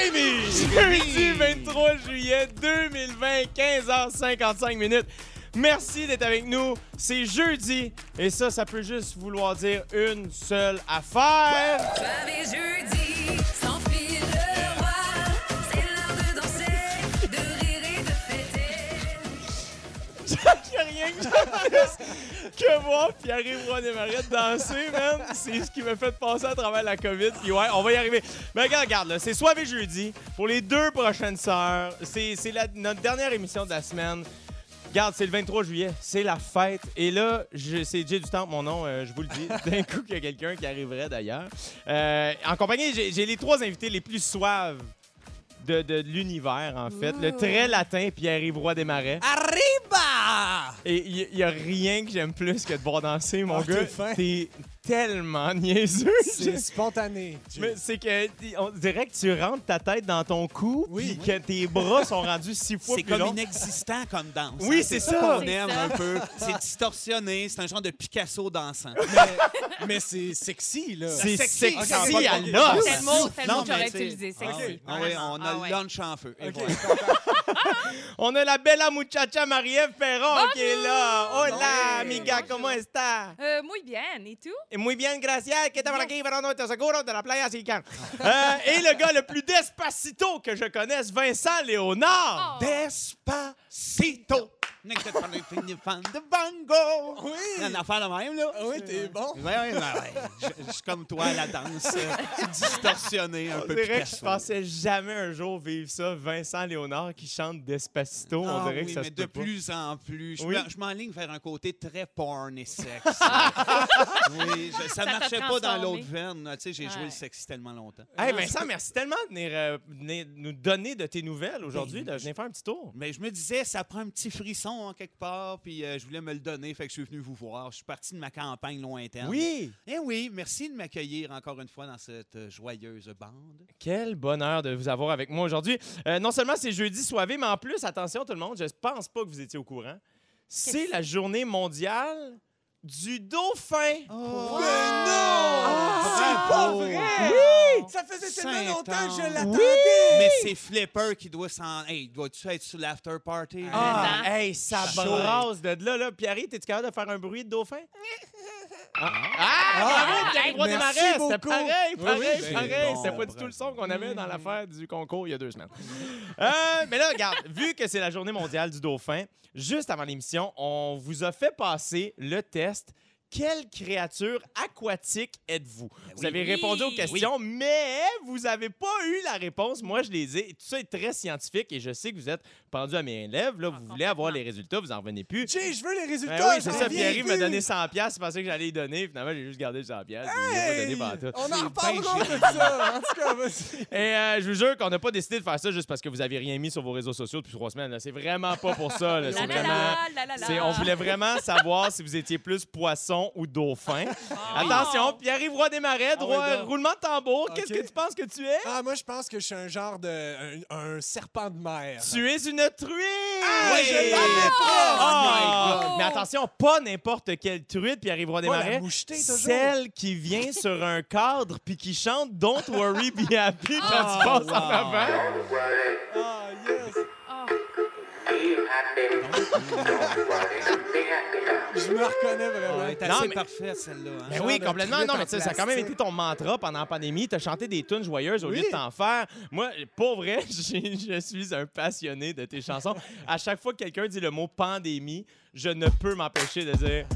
Jérémy! Jeudi 23 juillet 2020, 15h55 minutes. Merci d'être avec nous. C'est jeudi et ça, ça peut juste vouloir dire une seule affaire. Soirée jeudi, sans fêter. J'ai rien que plus que voir Pierre-Yves Roy Desmarais danser, man. C'est ce qui m'a fait passer à travers la COVID. Puis ouais, on va y arriver. Mais regarde, regarde, là, c'est soirée jeudi pour les deux prochaines sœurs. C'est notre dernière émission de la semaine. Regarde, c'est le 23 juillet, c'est la fête. Et là, c'est Jay du Temple, mon nom, euh, je vous le dis. D'un coup, qu'il y a quelqu'un qui arriverait d'ailleurs. Euh, en compagnie, j'ai j'ai les trois invités les plus suaves de, de l'univers, en fait. Le très latin Pierre-Yves Roy Desmarais. Arriba! Et il y, a rien que j'aime plus que de voir danser, mon Ah, gars. t'es fin. T'es tellement niaiseux. C'est spontané. Mais c'est que on dirait que tu rentres ta tête dans ton cou, Oui. puis que tes bras sont rendus six fois C'est plus comme longs. inexistant comme danse. Oui, hein. c'est ça ça. qu'on C'est aime ça. un peu. C'est distorsionné. C'est un genre de Picasso dansant. Mais, mais c'est sexy, là. C'est sexy. sexy, Ok, on va à l'os. C'est le mot, c'est que j'aurais utilisé. Ah Sexy. oui, ah oui, Vraiment. on a Ah le ouais. lunch en feu. Et voilà. On a la bella muchacha Marie-Ève Perron qui est là. Hola, Bonjour. amiga, Bonjour. ¿cómo está? Euh, muy bien. Et tout? Et Muy bien, gracias. Que te aquí, Verano, te seguro de la playa Sican. Euh, et le gars le plus despacito que je connaisse, Vincent Léonard. Oh. Despacito. Fans de Bango. Oui. Une affaire de même, là. Ah oui, t'es bon. Oui, oui, oui. Je, je suis comme toi à la danse, euh, distorsionnée, un On peu dirait que je pensais jamais un jour vivre ça. Vincent Léonard qui chante Despacito. Ah on dirait oui, que ça mais se de plus en plus. Je Oui. m'en- je m'enligne vers un côté très porn et sexe. oui, je- ça marchait pas dans l'autre veine. Tu sais, j'ai joué le sexy tellement longtemps. Hey Vincent, merci tellement de venir, euh, venir nous donner de tes nouvelles aujourd'hui, Ben, de venir faire un petit tour. Mais je me disais, ça prend un petit frisson en quelque part, puis euh, je voulais me le donner, fait que je suis venu vous voir. Je suis parti de ma campagne lointaine. Oui! Eh oui, merci de m'accueillir encore une fois dans cette euh, joyeuse bande. Quel bonheur de vous avoir avec moi aujourd'hui. Euh, non seulement c'est jeudi soivé, mais en plus, attention tout le monde, je pense pas que vous étiez au courant. C'est la journée mondiale du dauphin. Oh, Mais non! Ah, c'est pas bravo. vrai! Ça faisait tellement longtemps que je l'attendais! Mais c'est Flipper qui doit s'en. Hey, dois-tu être sur l'after party? Ah, Ah. hey, ça brasse de là, là. Pierre, t'es-tu capable de faire un bruit de dauphin? Ah, ah, bravo, Pierre Roy Merci Desmarais! C'était pareil, pareil, pareil. C'était pas du tout le son qu'on avait dans l'affaire du concours il y a deux semaines. Euh, mais là, regarde, vu que c'est la journée mondiale du dauphin, juste avant l'émission, on vous a fait passer le test. Quelle créature aquatique êtes-vous? Vous oui. avez répondu aux Oui. questions, mais vous n'avez pas eu la réponse. Moi, je les ai. Tout ça est très scientifique et je sais que vous êtes pendu à mes lèvres. Là, vous voulez avoir les résultats, vous n'en revenez plus. Jay, je veux les résultats! Ben oui, c'est ça. Pierre m'a donné 100 pièces, je pensais que j'allais y donner. Finalement, j'ai juste gardé le 100 pièces. Il m'a pas donné Hey! pantoute. On en reparlera de ça! En tout cas, vas-y. Et euh, je vous jure qu'on n'a pas décidé de faire ça juste parce que vous avez rien mis sur vos réseaux sociaux depuis trois semaines. C'est vraiment pas pour ça. là. La C'est la vraiment. la, la la la. c'est- on voulait vraiment savoir si vous étiez plus poisson ou dauphin. Attention, Pierre-Yves Roy Desmarais, droit, Ah oui, donc. roulement de tambour. Qu'est-ce que tu penses que tu es? Ah, moi, je pense que je suis un genre de. un, un serpent de mer. Tu es une truite! Ah, Oui! je l'avais Oh! Oh! Mais attention, pas n'importe quelle truite, Pierre-Yves Roy Pas Desmarais. mouchetée. Celle qui vient sur un cadre puis qui chante Don't worry, be happy quand Ah, tu passes en avant. Ah, yes! Je me reconnais vraiment. Assez mais- parfaite, celle-là. hein. Ben oui, complètement. Non, mais tu sais, ça a quand même été ton mantra pendant la pandémie. Tu as chanté des tunes joyeuses au lieu de t'en faire. Moi, pour vrai, je suis un passionné de tes chansons. À chaque fois que quelqu'un dit le mot pandémie, je ne peux m'empêcher de dire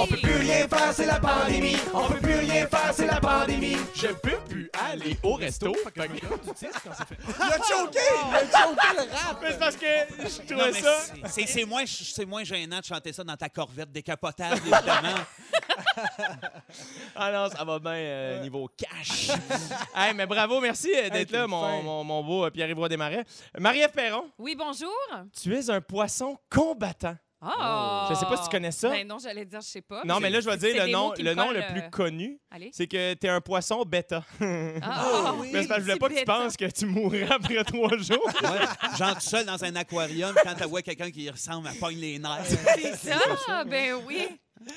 On peut plus rien faire, c'est la pandémie. On peut plus rien faire, c'est la pandémie. Je peux plus aller au resto. Fait que- Il a choqué! Il a choqué le rap! Mais c'est parce que je trouvais ça. c'est- moins, c'est moins gênant de chanter ça dans ta corvette décapotable, évidemment. Ah non, ça va bien euh, niveau cash. hey, mais bravo, merci euh, d'être Hey, là, mon, fin. mon, mon beau euh, Pierre-Yves Desmarais. Marie-Ève Perron, Oui, bonjour. tu es un poisson combattant. Oh. Je sais pas si tu connais ça. Ben non, j'allais dire, je sais pas. Non, mais là, je vais C'est dire le nom, le, nom le plus euh, connu. Allez. C'est que t'es un poisson bêta. Ah, oui. Mais c'est parce que je voulais c'est pas que tu penses que tu mourrais après trois jours. Ouais, genre tout seul dans un aquarium, quand tu vois quelqu'un qui y ressemble, elle pogne les nerfs. C'est ça, ben oui.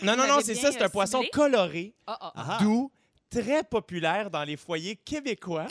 Non, non, non, c'est ça. C'est un poisson ciblé. coloré, Ah, ah, ah. Ah. doux, très populaire dans les foyers québécois.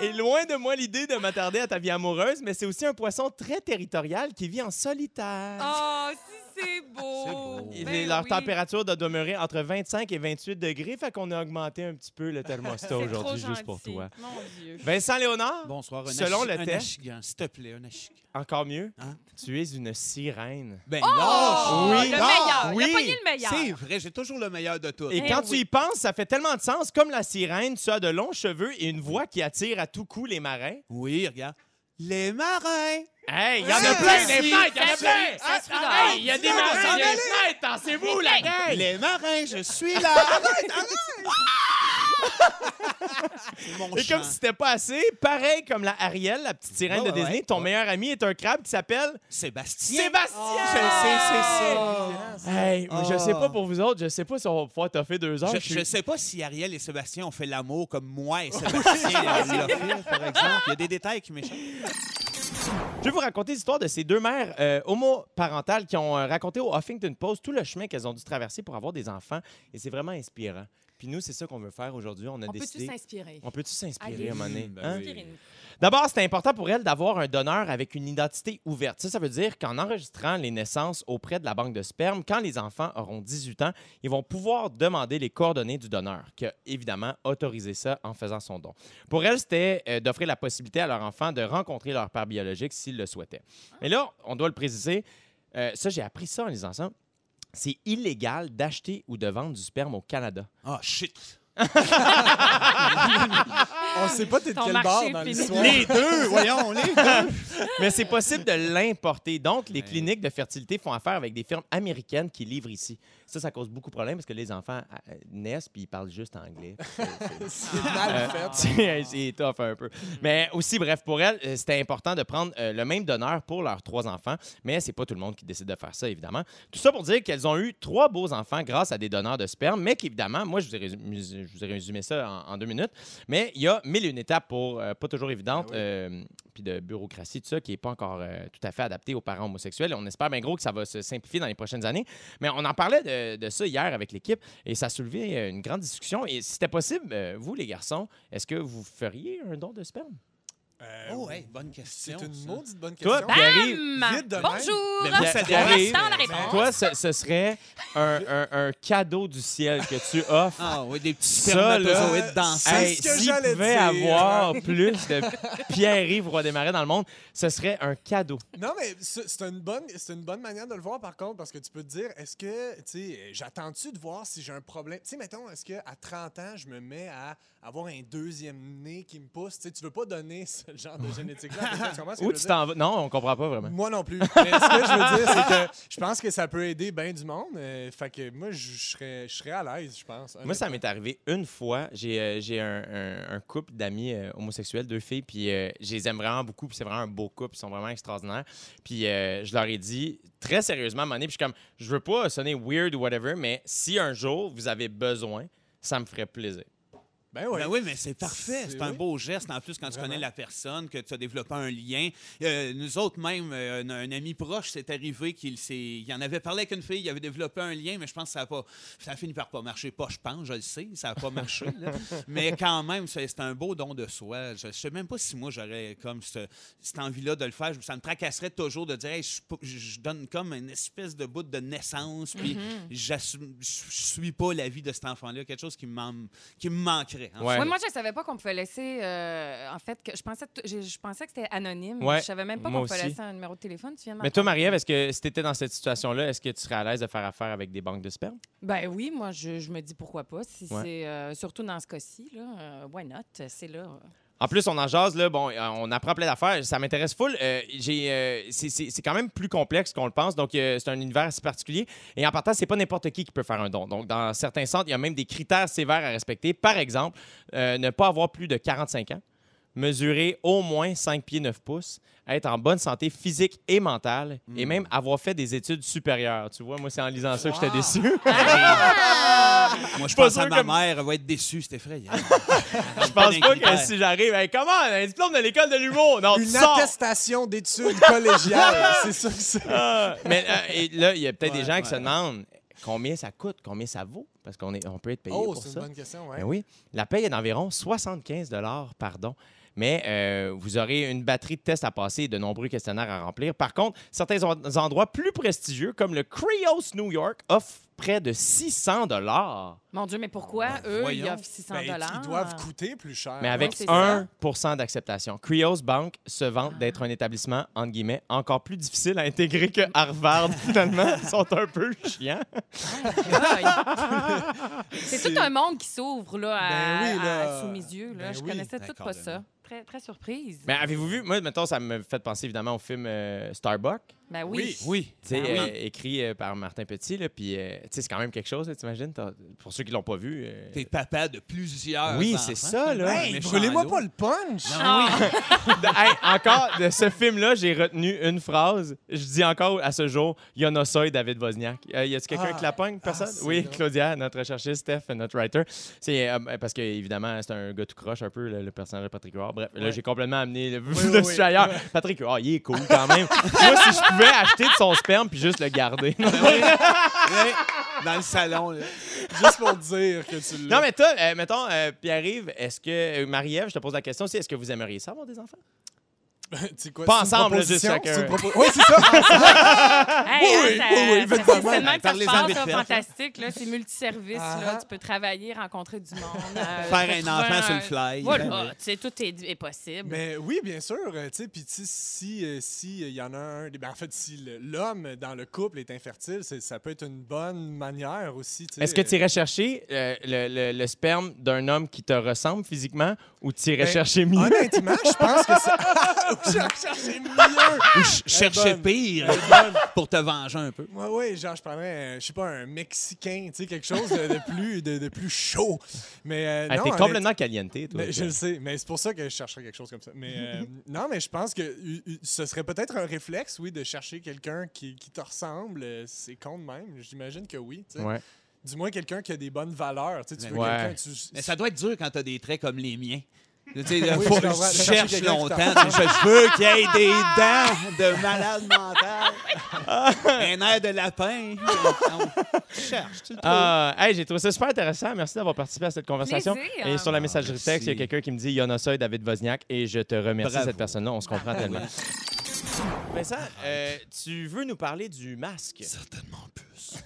Et loin de moi l'idée de m'attarder à ta vie amoureuse, mais c'est aussi un poisson très territorial qui vit en solitaire. Oh, si c'est beau. C'est beau. Et Ben leur oui. température doit demeurer entre 25 et 28 degrés, fait qu'on a augmenté un petit peu le thermostat aujourd'hui juste pour toi. Mon Dieu. Vincent Léonard, Bonsoir. Un Selon le test. S'il te plaît, un achigan. encore mieux, Hein? tu es une sirène. Ben Oh, lâche! Oui. le Non, meilleur. oui. Il a pogné le meilleur. C'est vrai, j'ai toujours le meilleur de tout. Et Eh quand oui. tu y penses, ça fait tellement de sens. Comme la sirène, tu as de longs cheveux et une voix qui attire à tout coup les marins. Oui, regarde. Les marins! Hey, il y en a plein des fenêtres, il y en a plein! suit dehors. Hey, il y a des marins, il y a des fenêtres, dansez-vous, la gang! Les marins, je suis là! Arrête, arrête! Et chant. comme si c'était pas assez, pareil comme la Ariel, la petite sirène de Disney, ouais. ton Ouais. meilleur ami est un crabe qui s'appelle Sébastien! Sébastien! Je sais, c'est ça. Hey, Oh. je sais pas pour vous autres, je sais pas si on va pouvoir toffer deux heures. Je, je suis- je sais pas si Ariel et Sébastien ont fait l'amour comme moi et Sébastien l'a fait, par exemple. Il y a des détails qui m'échappent. Je vais vous raconter l'histoire de ces deux mères euh, homoparentales qui ont euh, raconté au Huffington Post tout le chemin qu'elles ont dû traverser pour avoir des enfants. Et c'est vraiment inspirant. Puis nous, c'est ça qu'on veut faire aujourd'hui. On a On peut-tu décidé. s'inspirer? On peut-tu s'inspirer à un moment donné? Ben hein? oui. D'abord, c'est important pour elles d'avoir un donneur avec une identité ouverte. Ça, ça veut dire qu'en enregistrant les naissances auprès de la banque de sperme, quand les enfants auront 18 ans, ils vont pouvoir demander les coordonnées du donneur, qui a évidemment autorisé ça en faisant son don. Pour elles, c'était euh, d'offrir la possibilité à leur enfant de rencontrer leur père biologique s'ils le souhaitaient. Mais là, on doit le préciser, euh, ça, j'ai appris ça en lisant ça. C'est illégal d'acheter ou de vendre du sperme au Canada. Ah, shit! On sait pas t'es de Ton quel marché dans fini. l'histoire. Les deux, voyons, les deux! Mais c'est possible de l'importer. Donc, les cliniques de fertilité font affaire avec des firmes américaines qui livrent ici. Ça, ça cause beaucoup de problèmes parce que les enfants euh, naissent puis ils parlent juste anglais. C'est- mal euh, fait. c'est c'est tough un peu. Mais aussi, bref, pour elles, euh, c'était important de prendre euh, le même donneur pour leurs trois enfants. Mais c'est pas tout le monde qui décide de faire ça, évidemment. Tout ça pour dire qu'elles ont eu trois beaux enfants grâce à des donneurs de sperme, mais qu'évidemment, moi, je vous ai résumé, je vous ai résumé ça en, en deux minutes. Mais il y a mille et une étapes pour euh, pas toujours évidentes, oui. euh, puis de bureaucratie, tout ça, qui n'est pas encore euh, tout à fait adapté aux parents homosexuels. On espère bien gros que ça va se simplifier dans les prochaines années. Mais on en parlait de, de ça hier avec l'équipe et ça a soulevé une grande discussion. Et si c'était possible, vous, les garçons, est-ce que vous feriez un don de sperme? Euh, Oh, oui. hey, bonne question. C'est une ça. maudite bonne Toi, question. Pierre-Yves, Bam! vite de même. Bonjour! Mais moi, ça arrive. la réponse. Toi, ce, ce serait un, un- un cadeau du ciel que tu offres. Ah oui, des petits spermatozoïdes dansants. Hey, ce que s'il j'allais dire. avoir plus de Pierre-Yves Roy des Marais dans le monde, ce serait un cadeau. Non, mais c'est c'est une, bonne, c'est une bonne manière de le voir, par contre, parce que tu peux te dire, est-ce que, tu sais, j'attends-tu de voir si j'ai un problème? Tu sais, mettons, est-ce qu'à 30 ans, je me mets à avoir un deuxième nez qui me pousse? Tu veux pas donner ce genre de génétique-là. quelqu'un, tu t'en vas? Non, on comprend pas vraiment. Moi non plus. Mais ce que je veux dire, c'est que je pense que ça peut aider bien du monde. euh, fait que moi, je serais, je serais à l'aise, je pense. Moi, ça m'est arrivé une fois. J'ai euh, un, un- un couple d'amis euh, homosexuels, deux filles, puis euh, je les aime vraiment beaucoup, puis c'est vraiment un beau couple, ils sont vraiment extraordinaires. Puis je leur ai dit très sérieusement à un moment donné, puis je suis comme, je veux pas sonner weird ou whatever, mais si un jour vous avez besoin, ça me ferait plaisir. Ben oui. Ben oui, mais c'est parfait. C'est- un oui. beau geste. En plus, quand tu connais la personne, que tu as développé un lien. Euh, nous autres, même, euh, un, un ami proche, c'est arrivé qu'il il en avait parlé avec une fille, il avait développé un lien, mais je pense que ça a, pas, ça a fini par pas marcher. Pas, je pense, je le sais, ça n'a pas marché. là. mais quand même, c'est un beau don de soi. Je ne sais même pas si moi, j'aurais comme ce- cette envie-là de le faire. Ça me tracasserait toujours de dire, Hey, je, donne comme une espèce de bout de naissance, puis j'assume- je je suis pas la vie de cet enfant-là. Quelque chose qui me, man- en Ouais. Ouais, moi, je savais pas qu'on pouvait laisser. euh, en fait, que je pensais, je, je pensais que c'était anonyme. Ouais, je savais même pas moi qu'on pouvait laisser un numéro de téléphone. Tu viens de Mais toi. Marie-Ève, est-ce que si tu étais dans cette situation-là, est-ce que tu serais à l'aise de faire affaire avec des banques de sperme? Ben oui, moi, je, je me dis pourquoi pas. Si Ouais. c'est euh, surtout dans ce cas-ci, là, euh, why not? C'est là. En plus, on en jase, là, bon, euh, on apprend plein d'affaires. Ça m'intéresse full. Euh, euh, c'est, quand même plus complexe qu'on le pense. Donc, c'est un univers assez particulier. Et en partant, c'est pas n'importe qui qui peut faire un don. Donc, dans certains centres, il y a même des critères sévères à respecter. Par exemple, ne pas avoir plus de 45 ans, mesurer au moins 5 pieds 9 pouces, être en bonne santé physique et mentale, et même avoir fait des études supérieures. Tu vois, moi, c'est en lisant ça que j'étais déçu. Moi, je pense à sûr ma que- mère, elle va être déçue, c'est effrayant. Je pense pas que si j'arrive, hey, comment, un diplôme de l'école de l'humour? Non, Une attestation d'études collégiales. c'est ça que c'est. Ah, mais euh, et là, il y a peut-être Ouais, des gens qui se demandent combien ça coûte, combien ça vaut? Parce qu'on est, on peut être payé Oh, pour c'est une ça. bonne question, ouais. Ben oui, la paye est d'environ 75 pardon. Mais euh, vous aurez une batterie de tests à passer et de nombreux questionnaires à remplir. Par contre, certains en- endroits plus prestigieux, comme le Creos New York, offrent près de 600 Mon Dieu, mais pourquoi eux, ils offrent 600 Ben, ils doivent coûter plus cher. mais avec c'est 1 d'acceptation. Creos Bank se vante d'être un établissement, entre guillemets, encore plus difficile à intégrer que Harvard, finalement. Ils sont un peu chiants. C'est tout un monde qui s'ouvre là, à- Ben oui, là. à- sous mes yeux. Là. Ben je oui. connaissais tout pas ça. Très, très surprise. Mais avez-vous vu, moi, mettons, ça me fait penser évidemment au film euh, Starbuck. Ben oui. Oui. Ah oui. euh, écrit euh, par Martin Petit, là, puis euh, c'est quand même quelque chose, t'imagines? Pour ceux qui l'ont pas vu. euh, T'es papa de plusieurs. Oui, enfants. c'est ça, là. Hey, brûlez-moi pas le punch! Ah, de- hey, encore, de ce film-là, j'ai retenu une phrase. Je dis encore à ce jour, Yonosoy David Wozniak. Euh, y a-tu quelqu'un Ah. qui la pogne? Personne? c'est oui, drôle. Claudia, notre recherchiste, Steph, notre writer. C'est euh, parce que, évidemment, c'est un gars tout croche un peu, le, le personnage de Patrick Huard. Bref, là, j'ai complètement amené le, Oui, le oui, oui. ailleurs. Patrick Huard, il est cool quand même. Moi, si je pouvais acheter de son sperme puis juste le garder. Ben Dans le salon. là. Juste pour dire que tu l'as. Non, mais toi, euh, mettons, euh, Pierre-Yves, est-ce que. euh, Marie-Ève, je te pose la question aussi, est-ce que vous aimeriez ça avoir des enfants? Quoi, Pas ensemble, juste chacun. Oui, c'est ça! Hey, Oui, hein, oui, oui, ça- ça- évidemment. C'est seulement que ça se fantastique. Là, c'est multiservice. Ah. Là, tu peux travailler, rencontrer du monde. euh, Faire un enfant sur le fly. Voilà, Ben oui. tu sais, tout est, est possible. Mais oui, bien sûr. euh, tu sais, Puis si euh, si, il y en a un. ben, en fait, si l'homme dans le couple est infertile, ça peut être une bonne manière aussi. Est-ce que tu irais chercher euh, le, le- le sperme d'un homme qui te ressemble physiquement ou tu irais Ben, chercher mieux? Honnêtement, je pense que c'est. Mieux! Ou ch- pire pour te venger un peu. Ouais, ouais, genre, je prendrais, un- je sais pas, un Mexicain, tu sais, quelque chose de, de plus, de, de plus chaud. Mais euh, Ah, non, T'es complètement caliente, toi. mais je le sais, mais c'est pour ça que je chercherais quelque chose comme ça. Mais euh, non, mais je pense que euh, euh, ce serait peut-être un réflexe, oui, de chercher quelqu'un qui, qui te ressemble. euh, C'est con de même. J'imagine que oui. tu sais. Ouais. Du moins quelqu'un qui a des bonnes valeurs. Tu sais, tu veux Ouais. Tu... Mais ça doit être dur quand t'as des traits comme les miens. Tu sais, Oui, faut je cherche longtemps. Je veux qu'il y ait des dents de malade mental. Un air de lapin. Je cherche, tu. Ah, hey, j'ai trouvé ça super intéressant. Merci d'avoir participé à cette conversation. Plaisir. Et sur la messagerie merci. texte, il y a quelqu'un qui me dit Yonosoy David Wozniak et je te remercie, Bravo. cette personne-là. On se comprend tellement. Vincent, euh, tu veux nous parler du masque? Certainement plus.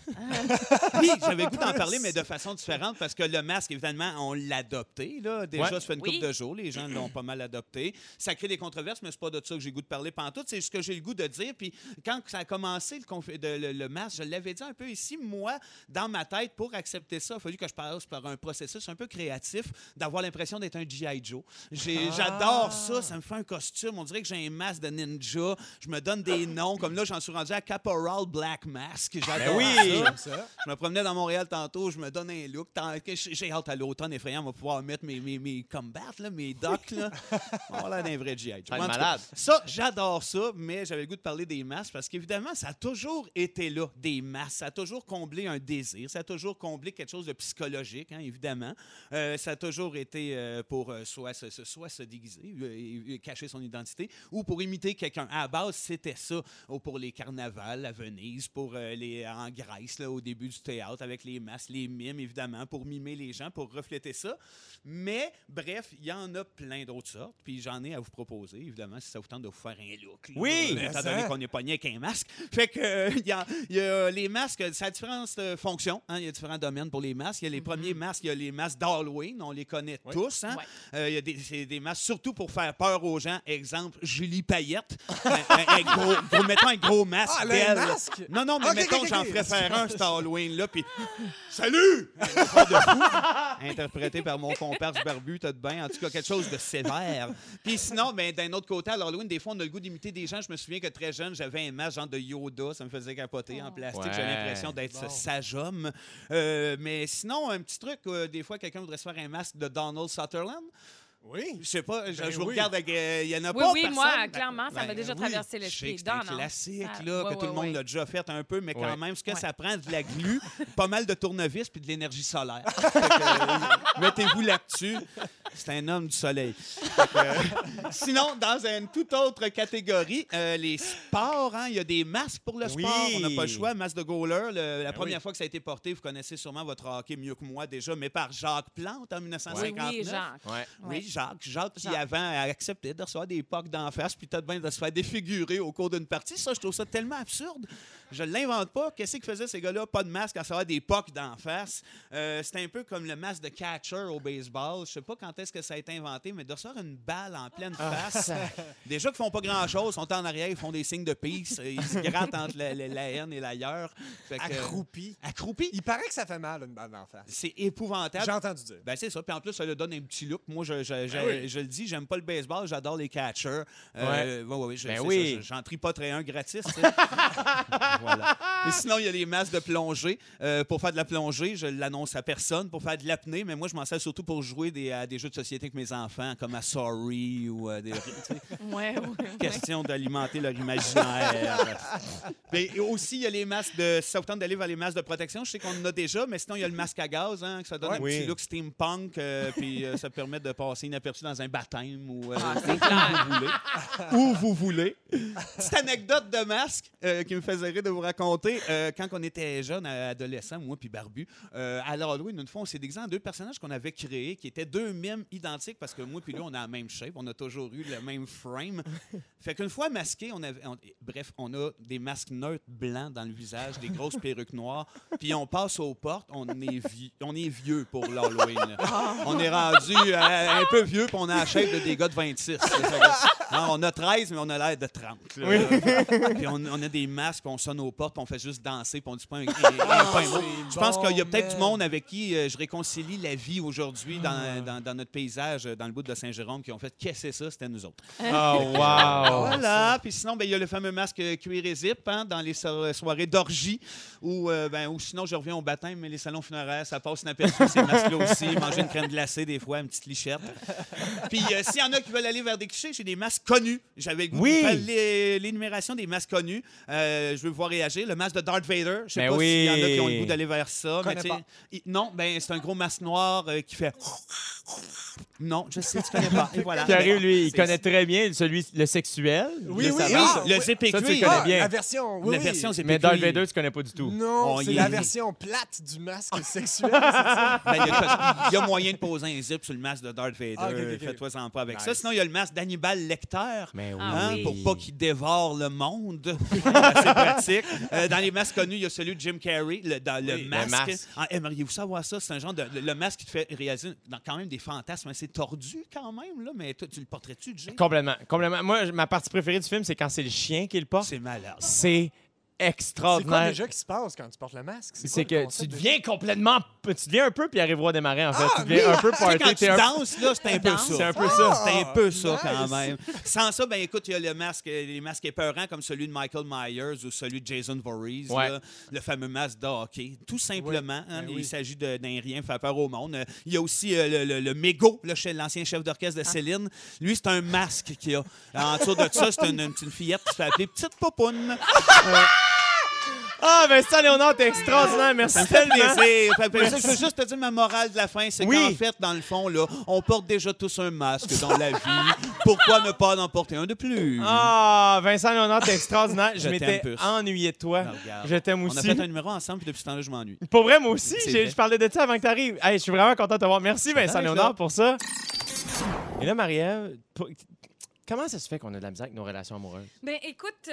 oui, j'avais le goût d'en parler, mais de façon différente, parce que le masque, évidemment, on l'a adopté. Là. Déjà, Ouais. ça fait une Oui. couple de jours. Les gens l'ont pas mal adopté. Ça crée des controverses, mais c'est pas de ça que j'ai le goût de parler pantoute. C'est ce que j'ai le goût de dire. Puis quand ça a commencé, le, conf- de- le- le masque, je l'avais dit un peu ici, moi, dans ma tête, pour accepter ça, il a fallu que je passe par un processus un peu créatif, d'avoir l'impression d'être un G.I. Joe. J'ai- Ah. J'adore ça. Ça me fait un costume. On dirait que j'ai un masque de ninja. Je me donne des noms. Comme là, j'en suis rendu à Caporal Black Mask. J'adore oui! ça. Je me promenais dans Montréal tantôt, je me donne un look. J'ai hâte à l'automne effrayant, on va pouvoir mettre mes, mes, mes combats, là, mes docks. Là. On l'air d'un vrai G.I. Malade. Ça, j'adore ça, mais j'avais le goût de parler des masques parce qu'évidemment, ça a toujours été là, des masques. Ça a toujours comblé un désir. Ça a toujours comblé quelque chose de psychologique, hein, évidemment. Euh, ça a toujours été euh, pour euh, soit, se, soit se déguiser, cacher son identité, ou pour imiter quelqu'un. À la base, c'était ça. Ou pour les carnavals à Venise, pour euh, les en Grèce, là, au début du théâtre, avec les masques, les mimes, évidemment, pour mimer les gens, pour refléter ça. Mais, bref, il y en a plein d'autres sortes. Puis j'en ai à vous proposer, évidemment, si ça vous tente de vous faire un look. là, Oui! Étant donné qu'on est pogné avec un masque. Fait que, euh, il y, a, il y a les masques, ça a différentes euh, fonctions. hein, Il y a différents domaines pour les masques. Il y a les premiers masques, il y a les masques d'Halloween. On les connaît Oui. tous. hein. Ouais. Euh, il y a des masques surtout pour faire peur aux gens. Exemple, Julie Payette. un, un- un gros, gros- mettons un gros masque Ah, un d'elle. masque? Non, non, mais Ok, mettons ok, j'en ok. ferais faire un cet Halloween-là, puis Salut! Un effort de fou, interprété par mon comparse barbu, t'as de bain. En tout cas, quelque chose de sévère. Puis sinon, ben, d'un autre côté, à l'Halloween, des fois, on a le goût d'imiter des gens. Je me souviens que très jeune, j'avais un masque genre de Yoda. Ça me faisait capoter en plastique. Ouais. J'avais l'impression d'être ce sage homme. Euh, mais sinon, un petit truc, euh, des fois, quelqu'un voudrait se faire un masque de Donald Sutherland. Oui. Je sais pas, je, Ben je vous oui. regarde, avec, euh, il y en a Oui, pas oui, personne. moi, Ben, clairement, ça m'a ben, déjà oui. traversé l'esprit. c'est un classique, là, que tout le monde l'a déjà fait un peu, mais quand même, ce que ça prend, de la glu, pas mal de tournevis puis de l'énergie solaire. Euh, Mettez-vous là-dessus. C'est un homme du soleil. Que, euh, sinon, dans une toute autre catégorie, euh, les sports, hein, il y a des masques pour le Oui. sport. On n'a pas le choix. Masque de goaler, le- la Ben première oui. fois que ça a été porté, vous connaissez sûrement votre hockey mieux que moi déjà, mais par Jacques Plante en Oui, 1959. oui, Jacques. Ouais. Oui. Jacques. Jacques qui, avant, a accepté de recevoir des pocs d'en face, puis peut-être bien de se faire défigurer au cours d'une partie. Ça, je trouve ça tellement absurde. Je ne l'invente pas. Qu'est-ce qu'ils faisaient, ces gars-là? Pas de masque à savoir des pocs d'en face. Euh, C'était un peu comme le masque de catcher au baseball. Je sais pas quand est-ce que ça a été inventé, mais de recevoir une balle en pleine Ah, face. Déjà qu'ils font pas grand-chose, sont en arrière, ils font des signes de peace. Ils se grattent entre la, la- la haine et l'ailleurs. Fait que- Accroupi. Accroupi. Il paraît que ça fait mal, une balle d'en face. C'est épouvantable. J'ai entendu dire. Ben, c'est ça. Puis en plus, ça lui donne un petit look. Moi, je, je, je, Ben oui. je le dis, j'aime pas le baseball, j'adore les catchers. Euh, ouais, ouais, ouais, je- Ben oui. J'en trie pas très un gratis. voilà. Et sinon, il y a les masques de plongée. Euh, pour faire de la plongée, je l'annonce à personne. Pour faire de l'apnée, mais moi, je m'en sers surtout pour jouer des, à des jeux de société avec mes enfants, comme à Sorry ou euh, des question d'alimenter leur imaginaire. Mais aussi, il y a les masques de. Ça vous tente d'aller vers les masques de protection, je sais qu'on en a déjà, mais sinon, il y a le masque à gaz, hein, que ça donne Ouais. un Oui. petit look steampunk, euh, puis euh, ça permet de passer inaperçu dans un baptême ou euh, Ah, où vous voulez. Où vous voulez. Petite anecdote de masque euh, qui me faisait rire de vous raconter. Euh, quand on était jeune, adolescent, moi puis Barbu, euh, à l'Halloween, une fois, on s'est déguisé en deux personnages qu'on avait créés, qui étaient deux mimes identiques, parce que moi puis lui, on a la même shape, on a toujours eu le même frame. Fait qu'une fois masqué, on avait, on- bref, on a des masques neutres blancs dans le visage, des grosses perruques noires, puis on passe aux portes, on est, on est vieux pour l'Halloween. On est rendu un peu vieux, puis on a la shape de des gars de 26. là. Fait que, hein, on a 13, mais on a l'air de 30. là. Puis on, on a des masques, puis on sonne aux portes, puis on fait juste danser, puis on dit pas un, mot. Je pense bon, qu'il y a peut-être du monde avec qui euh, je réconcilie la vie aujourd'hui dans, dans- dans notre paysage, euh, dans le bout de Saint-Jérôme, qui ont fait Qu'est-ce que c'est ça? C'était nous autres. Oh, wow! Voilà. Puis sinon, ben, il y a le fameux masque cuir et zip hein, dans les so- soirées d'orgie. Ou, euh, ben, sinon, je reviens au baptême, mais les salons funéraires, ça passe inaperçu, ces masques-là aussi. Manger une crème glacée, des fois, une petite lichette. Puis euh, s'il y en a qui veulent aller vers des clichés, j'ai des masques connus. J'avais le goût Oui. de faire l'é- l'énumération des masques connus. Euh, je veux vous voir réagir. Le masque de Darth Vader. Je sais Ben pas s'il y en a qui ont le oui. goût d'aller vers ça. mais pas. il- non, ben, c'est un gros masque noir euh, qui fait. Non, je sais, tu connais pas. Et voilà. Qui arrive, lui, il connaît très bien celui, le sexuel. Oui, le oui, ah, Le oui. ZPQ. Ça, tu le connais Ah, bien. la version, oui, La oui. version ZPQ. Mais Darth Vader, tu connais pas du tout. Non, Oh, c'est la version plate du masque sexuel, c'est ça? Ben, y, il y a moyen de poser un zip sur le masque de Darth Vader. Ah, ok. Fais-toi-en pas avec Nice. ça. Sinon, il y a le masque d'Hannibal Lecter. Mais oui. Hein, oui. Pour pas qu'il dévore le monde. C'est pratique. Euh, dans les masques connus, il y a celui de Jim Carrey, le, dans le Oui, le masque. masque. Ah, Aimeriez-vous savoir ça? C'est un genre de. Le, le masque qui te fait réaliser dans quand même des fantasmes assez tordus, quand même. Là, mais toi, tu le porterais-tu, Jim? Complètement. Complètement. Moi, ma partie préférée du film, c'est quand c'est le chien qui le porte. C'est malade. C'est C'est quoi extraordinaire. déjà qui se passe quand tu portes le masque? C'est que tu deviens complètement. Tu deviens un peu Pierre-Évroy Desmarais, en fait. Ah, tu deviens oui. un peu Tu sais, quand party. tu un- danses, là, c'est un peu ça. C'est un peu ça. C'est un peu ça, quand même. Sans ça, ben écoute, il y a le masque, les masques épeurants comme celui de Michael Myers ou celui de Jason Voorhees, Ouais. là, le fameux masque de hockey. Tout simplement, hein, Ben il oui. s'agit de- d'un rien faire peur au monde. Euh, Il y a aussi euh, le, le, le mégot, le chef- l'ancien chef d'orchestre de Céline. Lui, c'est un masque qu'il a. En dessous de ça, c'est une, une petite fillette qui se fait appeler Petite Popoune. Ah, Vincent Léonard, t'es extraordinaire. Merci tellement. plaisir. Ça me fait plaisir. Je veux juste te dire ma morale de la fin, c'est Oui. qu'en fait, dans le fond, là, on porte déjà tous un masque dans la vie. Pourquoi ne pas en porter un de plus? Ah, Vincent Léonard, t'es extraordinaire. Je Je m'étais ennuyé de toi. Je t'aime On a aussi. fait un numéro ensemble, puis depuis ce temps-là, je m'ennuie. Pour vrai, moi aussi, vrai. je parlais de ça avant que tu arrives. je suis vraiment content de te voir. Merci, Vincent Léonard, pour ça. Et là, Marie-Ève, comment ça se fait qu'on a de la misère avec nos relations amoureuses? Ben écoute, euh,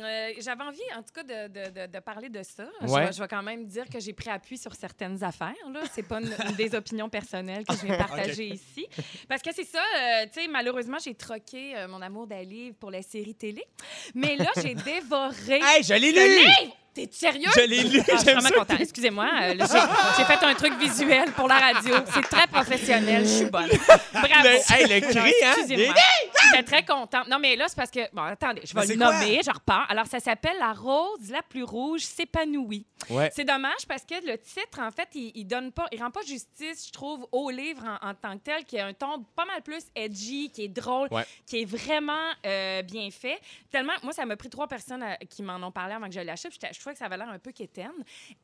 euh, j'avais envie en tout cas de, de- de- de parler de ça. Je Ouais. vais- Je, vais quand même dire que j'ai pris appui sur certaines affaires. Là, c'est pas une, une des opinions personnelles que je vais partager ici, parce que c'est ça. euh, tu sais, malheureusement, j'ai troqué mon amour d'un livre pour la série télé, mais là, j'ai dévoré. Hey, je l'ai ce lu! livre! T'es sérieux? Je l'ai lu! Ah, je suis vraiment ça. contente. Excusez-moi. euh, j'ai fait un truc visuel pour la radio. C'est très professionnel. Je suis bonne. Bravo. Le- hey, le cri, hein? Excusez-moi. J'étais très contente. Non, mais là, c'est parce que. Bon, attendez, je vais c'est le nommer, je repars. Alors, ça s'appelle La rose la plus rouge s'épanouit. Ouais. C'est dommage parce que le titre, en fait, il, il donne pas, il rend pas justice, je trouve, au livre en, en tant que tel, qui a un ton pas mal plus edgy, qui est drôle, Ouais. qui est vraiment euh, bien fait. Tellement, moi, ça m'a pris trois personnes à- qui m'en ont parlé avant que je l'achète. Je trouvais que ça avait l'air un peu quétaine,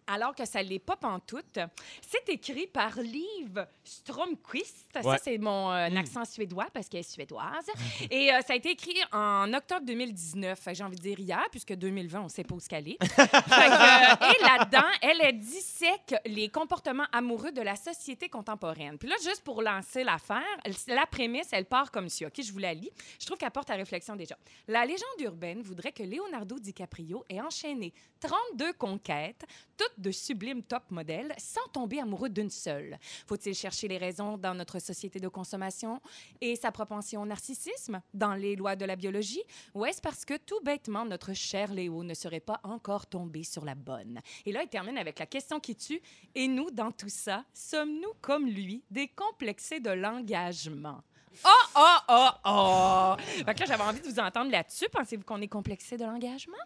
alors que ça l'est pas pantoute. C'est écrit par Liv Stromquist. Ça, c'est mon euh, accent suédois parce qu'elle est suédoise. Et euh, ça a été écrit en octobre 2019. Fait que J'ai envie de dire hier, puisque 2020, on sait pas où se caler. Fait que, euh, et là-dedans, elle, elle dissèque les comportements amoureux de la société contemporaine. Puis là, juste pour lancer l'affaire, la prémisse, elle part comme ci. OK, je vous la lis. Je trouve qu'elle porte à réflexion déjà. La légende urbaine voudrait que Leonardo DiCaprio ait enchaîné 32 conquêtes, toutes de sublimes top modèles, sans tomber amoureux d'une seule. Faut-il chercher les raisons dans notre société de consommation et sa propension au narcissisme, dans les lois de la biologie, ou est-ce parce que tout bêtement notre cher Léo ne serait pas encore tombé sur la bonne? Et là, il termine avec la question qui tue. Et nous, dans tout ça, sommes-nous comme lui, décomplexés de l'engagement? Oh, oh, oh, oh! Fait que là, j'avais envie de vous entendre là-dessus. Pensez-vous qu'on est complexé de l'engagement?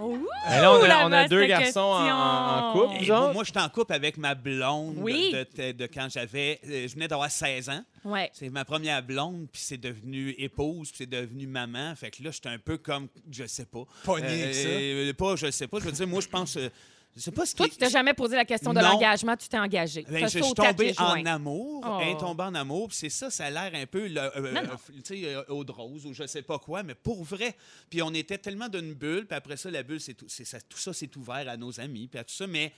Oh! Mais là, on a, on deux garçons en, couple, vous moi, moi, j'étais en couple avec ma blonde Oui. de, de- de quand j'avais. euh, Je venais d'avoir 16 ans. Ouais. C'est ma première blonde, puis c'est devenu épouse, puis c'est devenu maman. Fait que là, j'étais un peu comme, je sais pas. Pogné ça. Euh, Pas, je sais pas. Je veux dire, moi, je pense. Euh, je sais pas ce Toi, qui tu t'es jamais posé la question de Non. l'engagement, tu t'es engagé. Ben, T'as je suis sauté à tombé pieds joints. en amour. Oh. Est tombée en amour. puis c'est ça, ça a l'air un peu, le- euh, Non, non. euh, tu sais, euh, eau de rose ou je sais pas quoi, mais pour vrai. Puis on était tellement d'une bulle, puis après ça, la bulle, c'est tout, c'est ça, tout ça s'est ouvert à nos amis, puis à tout ça, mais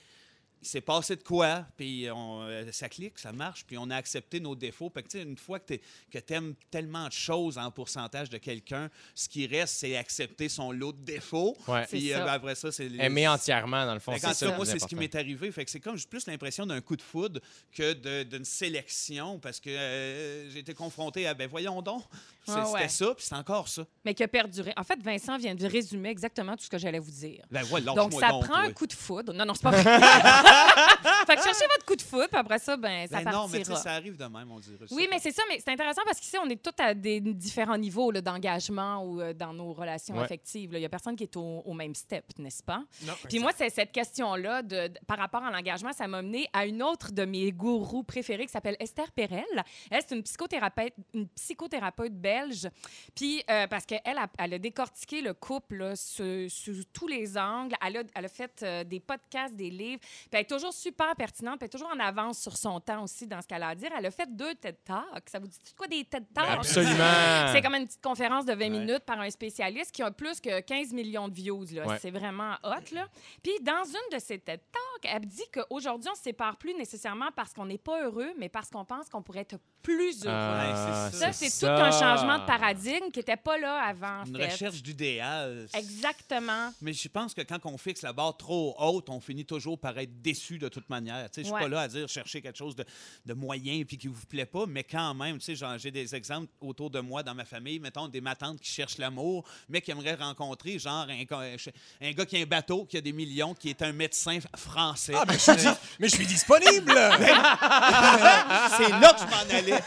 il s'est passé de quoi, puis on, euh, ça clique, ça marche, puis on a accepté nos défauts. Fait que, tu sais, une fois que tu aimes tellement de choses en pourcentage de quelqu'un, ce qui reste, c'est accepter son lot de défauts. Ouais. Puis euh, ben, après ça, c'est... Aimer entièrement, dans le fond. Cas, ça, moi, c'est ce qui m'est arrivé. Fait que c'est comme plus l'impression d'un coup de foudre que d'une sélection parce que euh, j'ai été confronté à, ben voyons donc, c'est- Ah c'était ouais. ça, puis c'est encore ça. Mais qui a perduré. En fait, Vincent vient de résumer exactement tout ce que j'allais vous dire. Ben voilà, Donc, ça donc, prend un coup de foudre. Non, non, c'est pas vrai. fait que cherchez votre coup de foudre, puis après ça, ben, ça Ben non, mais partira. ça arrive de même, on dirait. Oui, mais c'est ça, mais c'est intéressant parce qu'ici, on est tous à des différents niveaux d'engagement ou euh, dans nos relations Ouais. affectives. Il n'y a personne qui est au, au même step, n'est-ce pas? Non, Puis moi, c'est cette question-là de, de- par rapport à l'engagement, ça m'a mené à une autre de mes gourous préférés qui s'appelle Esther Perel. Elle, c'est une psychothérapeute, une psychothérapeute belge. Puis euh, parce qu'elle a, elle a décortiqué le couple là, sous, sous tous les angles. Elle a, elle a fait euh, des podcasts, des livres. Puis elle est toujours super pertinente. Puis elle est toujours en avance sur son temps aussi dans ce qu'elle a à dire. Elle a fait deux TED Talks. Ça vous dit quoi des TED Talks? Ben, Absolument. C'est comme une petite conférence de 20 Ouais. minutes par un spécialiste qui a plus que 15 millions de views. là. Ouais. C'est vraiment hot. Là. Puis dans une de ses TED Talks, elle dit qu'aujourd'hui, on ne se sépare plus nécessairement parce qu'on n'est pas heureux, mais parce qu'on pense qu'on pourrait être plus heureux. Ah, ça, c'est c'est tout un changement de paradigme qui n'était pas là avant. en Une fait. recherche d'idéal. Exactement. Mais je pense que quand on fixe la barre trop haute, on finit toujours par être déçu de toute manière. Tu sais, Je suis Ouais. pas là à dire chercher quelque chose de, de moyen puis qui vous plaît pas, mais quand même, tu sais, genre, j'ai des exemples autour de moi dans ma famille, mettons des matantes qui cherchent l'amour, mais qui aimeraient rencontrer genre un, un gars qui a un bateau, qui a des millions, qui est un médecin français. Ah, mais je suis, dis- mais je suis disponible! c'est là que je m'en allais.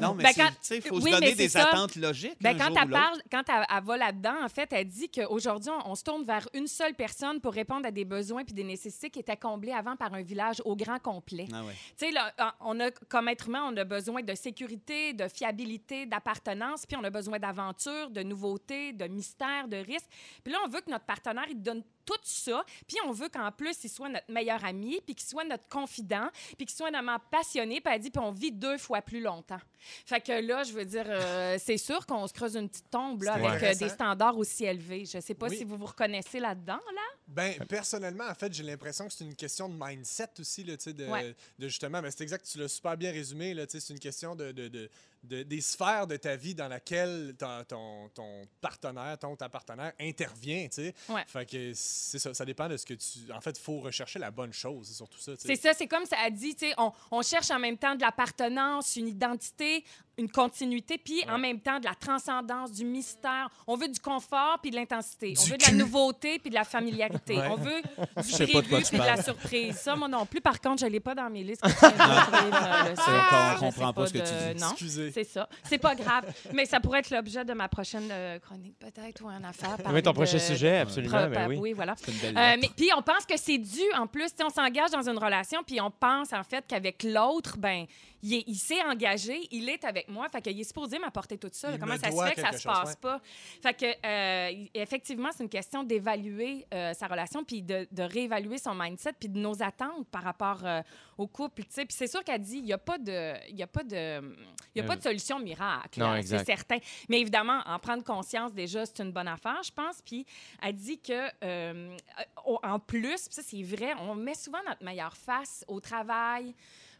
Non, mais Ben, quand- tu sais, il faut oui, se donner des ça. Attentes logiques. Ben, quand elle parle, quand elle, elle va là-dedans, en fait, elle dit qu'aujourd'hui, on, on se tourne vers une seule personne pour répondre à des besoins puis des nécessités qui étaient comblés avant par un village au grand complet. Ah ouais. Tu sais, on a, comme être humain, on a besoin de sécurité, de fiabilité, d'appartenance, puis on a besoin d'aventure, de nouveauté, de mystère, de risque. Puis là, on veut que notre partenaire, il donne tout ça, puis on veut qu'en plus, il soit notre meilleur ami, puis qu'il soit notre confident, puis qu'il soit vraiment passionné, puis elle dit, puis on vit deux fois plus longtemps. Fait que là, je veux dire, euh, c'est sûr qu'on se creuse une petite tombe là, avec euh, des standards aussi élevés. Je sais pas Oui. si vous vous reconnaissez là-dedans, là. Ben, personnellement, en fait, j'ai l'impression que c'est une question de mindset aussi, là, de, Ouais. de justement, ben, c'est exact, tu l'as super bien résumé, là, c'est une question de, de, de- de- des sphères de ta vie dans laquelle ton, ton, ton partenaire, ton ta partenaire intervient, tu sais. Ouais. Fait que c'est ça, ça dépend de ce que tu... En fait, il faut rechercher la bonne chose, c'est surtout ça. C'est ça, c'est comme ça a dit, tu sais, on, on cherche en même temps de l'appartenance, une identité, une continuité, puis en même temps de la transcendance, du mystère. On veut du confort puis de l'intensité. On veut de la nouveauté puis de la familiarité. Ouais. On veut du de prévu puis de la surprise. Ça, moi non plus. Par contre, je l'ai pas dans mes listes. que le on Je comprend pas ce que tu dis. Non, Excusez. c'est ça. C'est pas grave. Mais ça pourrait être l'objet de ma prochaine euh, chronique, peut-être, ou une affaire. Oui, ton de- prochain sujet, absolument. Ben oui. oui, voilà. Euh, mais puis on pense que c'est dû en plus, sais, on s'engage dans une relation puis on pense en fait qu'avec l'autre ben il, est- il s'est engagé, il est avec moi. Fait qu'il est supposé m'apporter tout ça. Il Comment me ça se fait que ça se chose, passe ouais. pas? Fait que, euh, effectivement, c'est une question d'évaluer euh, sa relation, puis de, de réévaluer son mindset, puis de nos attentes par rapport euh, au couple. tu sais. Puis c'est sûr qu'elle dit, il n'y a pas de, il y a pas de, il y a pas de solution miracle. Non, là, exact. C'est certain. Mais évidemment, en prendre conscience déjà, c'est une bonne affaire, je pense. Puis elle dit que, euh, en plus, ça c'est vrai, on met souvent notre meilleure face au travail,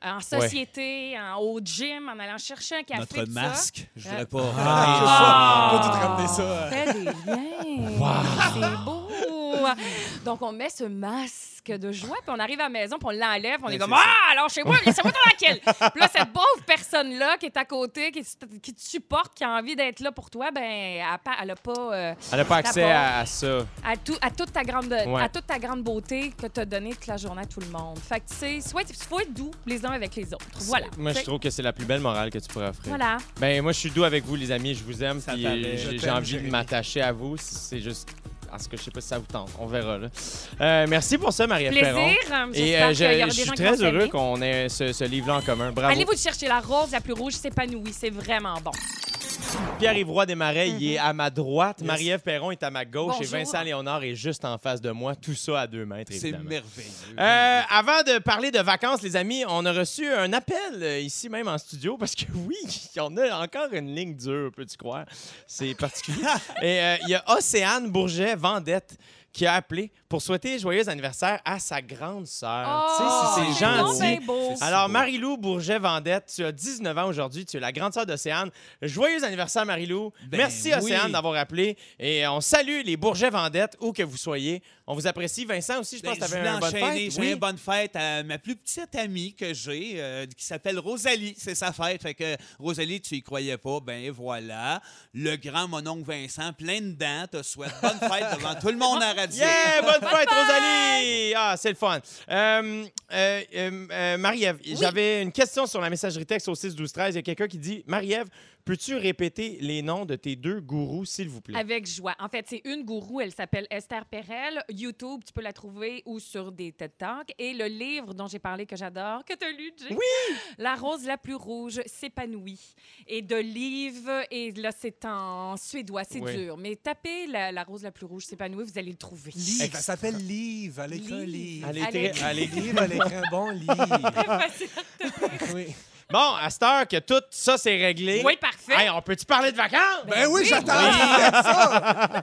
en société, en- au gym, en allant chercher un café. Notre tout ça. masque, je dirais pas. Ah! Faut tout ramener ça. Fait des liens. C'est beau. Donc, on met ce masque de joie, puis on arrive à la maison, puis on l'enlève, on est comme c'est Ah, alors chez moi, laissez-moi tranquille. puis là, cette pauvre personne-là qui est à côté, qui, qui te supporte, qui a envie d'être là pour toi, ben, elle n'a pas, elle a pas euh, Elle n'a pas accès à, à ça. à, tout, à, toute ta grande, Ouais. à toute ta grande beauté que tu as donnée toute la journée à tout le monde. Fait que, tu sais, soit- il faut être doux les uns avec les autres. Voilà. Moi, je trouve que c'est la plus belle morale que tu pourrais offrir. Voilà. Ben, moi, je suis doux avec vous, les amis. Je vous aime. J'ai envie de m'attacher à vous. C'est juste. Parce que je sais pas si ça vous tente. On verra. Là. Euh, merci pour ça, Marie-Ève Perron. Plaisir. Et J'espère euh, je, je suis très heureux qu'on ait ce, ce livre-là en commun. Bravo. Allez vous chercher la rose la plus rouge s'épanouit. C'est vraiment bon. Pierre-Yves Roy Desmarais, il est à ma droite. Yes. Marie-Ève Perron est à ma gauche. Et. Vincent Léonard est juste en face de moi. Tout ça à deux mètres, C'est merveilleux. Euh, avant de parler de vacances, les amis, on a reçu un appel euh, ici même en studio parce que oui, on a encore une ligne dure, peux-tu croire? C'est particulier. Et euh, il y a Océane Bourget Vendette qui a appelé pour souhaiter joyeux anniversaire à sa grande sœur. tu sais, c'est- Oh, c'est gentil. Alors, Marie-Lou Bourget-Vendette, tu as 19 ans aujourd'hui. Tu es la grande sœur d'Océane. Joyeux anniversaire, Marie-Lou. Ben Merci, oui. Océane, d'avoir appelé. Et on salue les Bourget-Vendette, où que vous soyez. On vous apprécie. Vincent aussi, je pense Ben, que tu avais voulais un bonne enchaîner. fête. J'ai une bonne fête à ma plus petite amie que j'ai, euh, qui s'appelle Rosalie. C'est sa fête. Fait que Rosalie, tu y croyais pas. Ben voilà. Le grand mononcle Vincent, plein de dents, te souhaite bonne fête devant tout le monde à la radio. Yeah! Bonne fête, Rosalie! Ah, c'est le fun. Euh, euh, euh, euh, Marie-Ève, j'avais une question sur la messagerie texte au 6 12 13 Il y a quelqu'un qui dit Marie-Ève, peux-tu répéter les noms de tes deux gourous, s'il vous plaît? Avec joie. En fait, c'est une gourou, elle s'appelle Esther Perel. YouTube, tu peux la trouver ou sur des TED Talks. Et le livre dont j'ai parlé que j'adore, que tu as lu, Jay? Oui! La rose la plus rouge s'épanouit. Et de livres, et là, c'est en suédois, c'est Oui. dur. Mais tapez la, la rose la plus rouge s'épanouit, vous allez le trouver. Liv, elle s'appelle Liv. Elle écrit un Liv. livre. Elle très- écrit un bon livre. Facile. oui. Bon, à cette heure que tout ça c'est réglé, Oui, parfait. hey, on peut-tu parler de vacances? Ben oui, oui. j'attends. ça.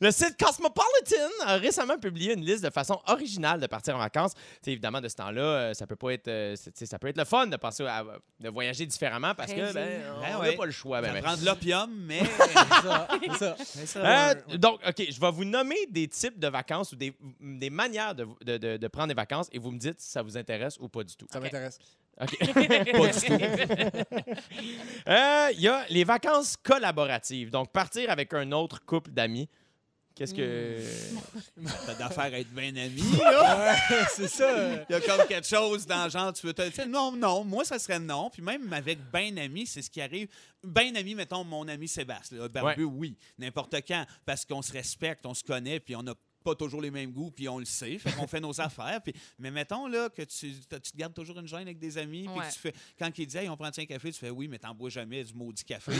Le site Cosmopolitan a récemment publié une liste de façons originales de partir en vacances. Évidemment, de ce temps-là, euh, ça peut pas être, euh, ça peut être le fun de penser à, de voyager différemment parce que ben, on Ben n'a ouais. pas le choix. ben, Ça ben. prend de l'opium, mais. C'est ça, c'est ça. mais ça Euh, donc, OK, je vais vous nommer des types de vacances ou des, des manières de, de- de- de prendre des vacances et vous me dites si ça vous intéresse ou pas du tout. Ça m'intéresse. OK. pas du tout. Euh, Il y a les vacances collaboratives. Donc, partir avec un autre couple d'amis. Qu'est-ce que. T'as d'affaire à être bien ami, là. Ouais, c'est ça. Il y a comme quelque chose dans le genre, tu veux te dire, non, non, moi, ça serait non. Puis même avec ben ami, c'est ce qui arrive. Ben ami, mettons, mon ami Sébastien, là, Barbu, oui, n'importe quand, parce qu'on se respecte, on se connaît, puis on n'a pas toujours les mêmes goûts, puis on le sait, fait qu'on fait nos affaires. Puis, mais mettons là que tu, tu te gardes toujours une gêne avec des amis, puis Ouais. tu fais, quand ils disent, hey, on prend un café, tu fais, oui, mais t'en bois jamais du maudit café.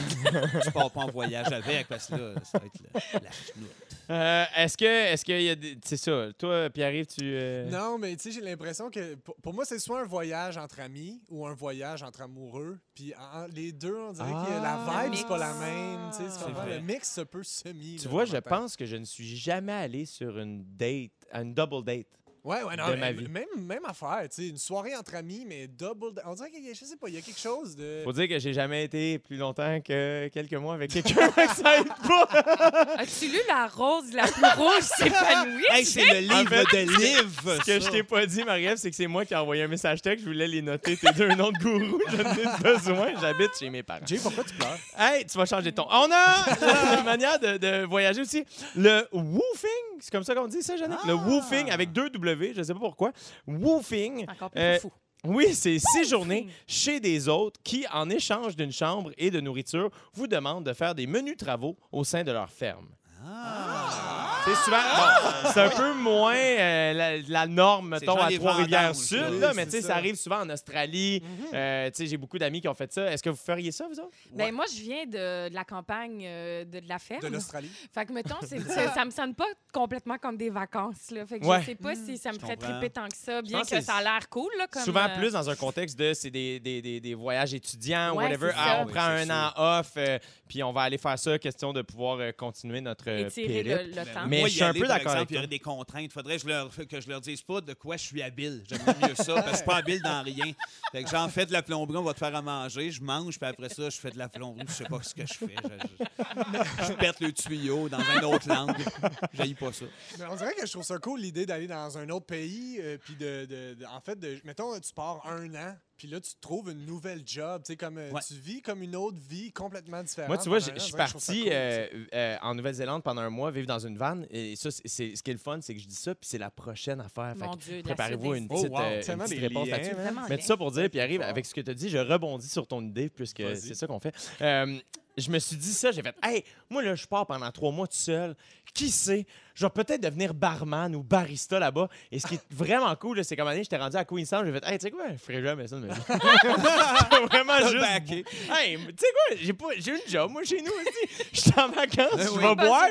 tu pars pas en voyage avec, parce que là, ça va être la chenoute. Euh, est-ce que. Est-ce qu'il y a des. C'est ça. Toi, Pierre-Yves, tu. euh, Non, mais tu sais, j'ai l'impression que pour, pour moi, c'est soit un voyage entre amis ou un voyage entre amoureux. Puis en- les deux, on dirait que Ah. la vibe, Le c'est pas la même. tu sais. Le mix se peut semi. Tu là, vois, je pense que je ne suis jamais allé sur une date, une double date. Ouais, ouais, non, de mais ma vie. Même, même affaire, tu sais, une soirée entre amis, mais double. On dirait qu'il y a, je sais pas, il y a quelque chose de. Faut dire que j'ai jamais été plus longtemps que quelques mois avec quelqu'un. que ça aide pas. As-tu lu La rose la plus rouge? S'épanouit? Hey, c'est le livre fait, de livre. Ce que je t'ai pas dit, Marie-Ève, c'est que c'est moi qui ai envoyé un message texte. Je voulais les noter, tes deux noms de gourou. J'en ai besoin. J'habite chez mes parents. Jay, pourquoi tu pleures? Hey, tu vas changer de ton. On a une manière de, de voyager aussi. Le woofing, c'est comme ça qu'on dit ça, Jannick? Le Ah! woofing avec deux W, je sais pas pourquoi. Woofing. Encore plus Euh, fou. Oui, c'est séjourner chez des autres qui, en échange d'une chambre et de nourriture, vous demandent de faire des menus travaux au sein de leur ferme. Ah. C'est souvent, bon, c'est un peu moins euh, la, la norme, mettons, à Trois-Rivières-Sud, là, mais tu sais, ça ça. arrive souvent en Australie. Euh, tu sais, j'ai beaucoup d'amis qui ont fait ça. Est-ce que vous feriez ça, vous autres? Ben, moi, je viens de, de la campagne euh, de, de la ferme. De l'Australie. Fait que, mettons, ça, ça me sonne pas complètement comme des vacances. Là. Fait que Ouais. je sais pas si ça me ferait triper tant que ça, bien que ça a l'air cool. Là, comme, Souvent euh, plus dans un contexte de c'est des, des, des, des voyages étudiants, Ouais, whatever. Ah, on Oui, prend un an off, puis on va aller faire ça, question de pouvoir continuer notre le, le temps. Mais moi, je y suis un peu par d'accord avec exemple, Il y aurait des contraintes. faudrait que je, leur, que je leur dise pas de quoi je suis habile. J'aimerais mieux ça, parce que je suis pas habile dans rien. Fait que j'en fais de la plomberie, on va te faire à manger, je mange, puis après ça, je fais de la plomberie, je sais pas ce que je fais. Je, je- je pète le tuyau dans une autre langue. J'haïs pas ça. Mais on dirait que je trouve ça cool l'idée d'aller dans un autre pays, euh, puis de, de- de- en fait, de, mettons, tu pars un an, puis là, tu trouves une nouvelle job, tu sais, comme, euh, Ouais. tu vis comme une autre vie complètement différente. Moi, tu vois, je suis parti cool, euh, euh, en Nouvelle-Zélande pendant un mois, vivre dans une vanne. Et ça, c'est- ce qui est le fun, c'est que je dis ça, puis c'est la prochaine affaire. Préparez-vous une Oh, petite, wow, euh, une tellement petite des réponse là-dessus. Mais tout ça pour dire, puis arrive avec ce que tu as dit, je rebondis sur ton idée, puisque c'est ça qu'on fait. Je me suis dit ça, j'ai fait, hey, moi là, je pars pendant trois mois tout seul. Qui sait, je vais peut-être devenir barman ou barista là-bas. Et ce qui est vraiment cool, c'est comme année, j'étais rendu à Queenstown, j'ai fait, hey, tu sais quoi, je ferais jamais ça de ma vie. vraiment juste. backé. Hey, tu sais quoi, j'ai pas, j'ai une job, moi, chez nous aussi. Je suis en vacances, Ben je vais boire.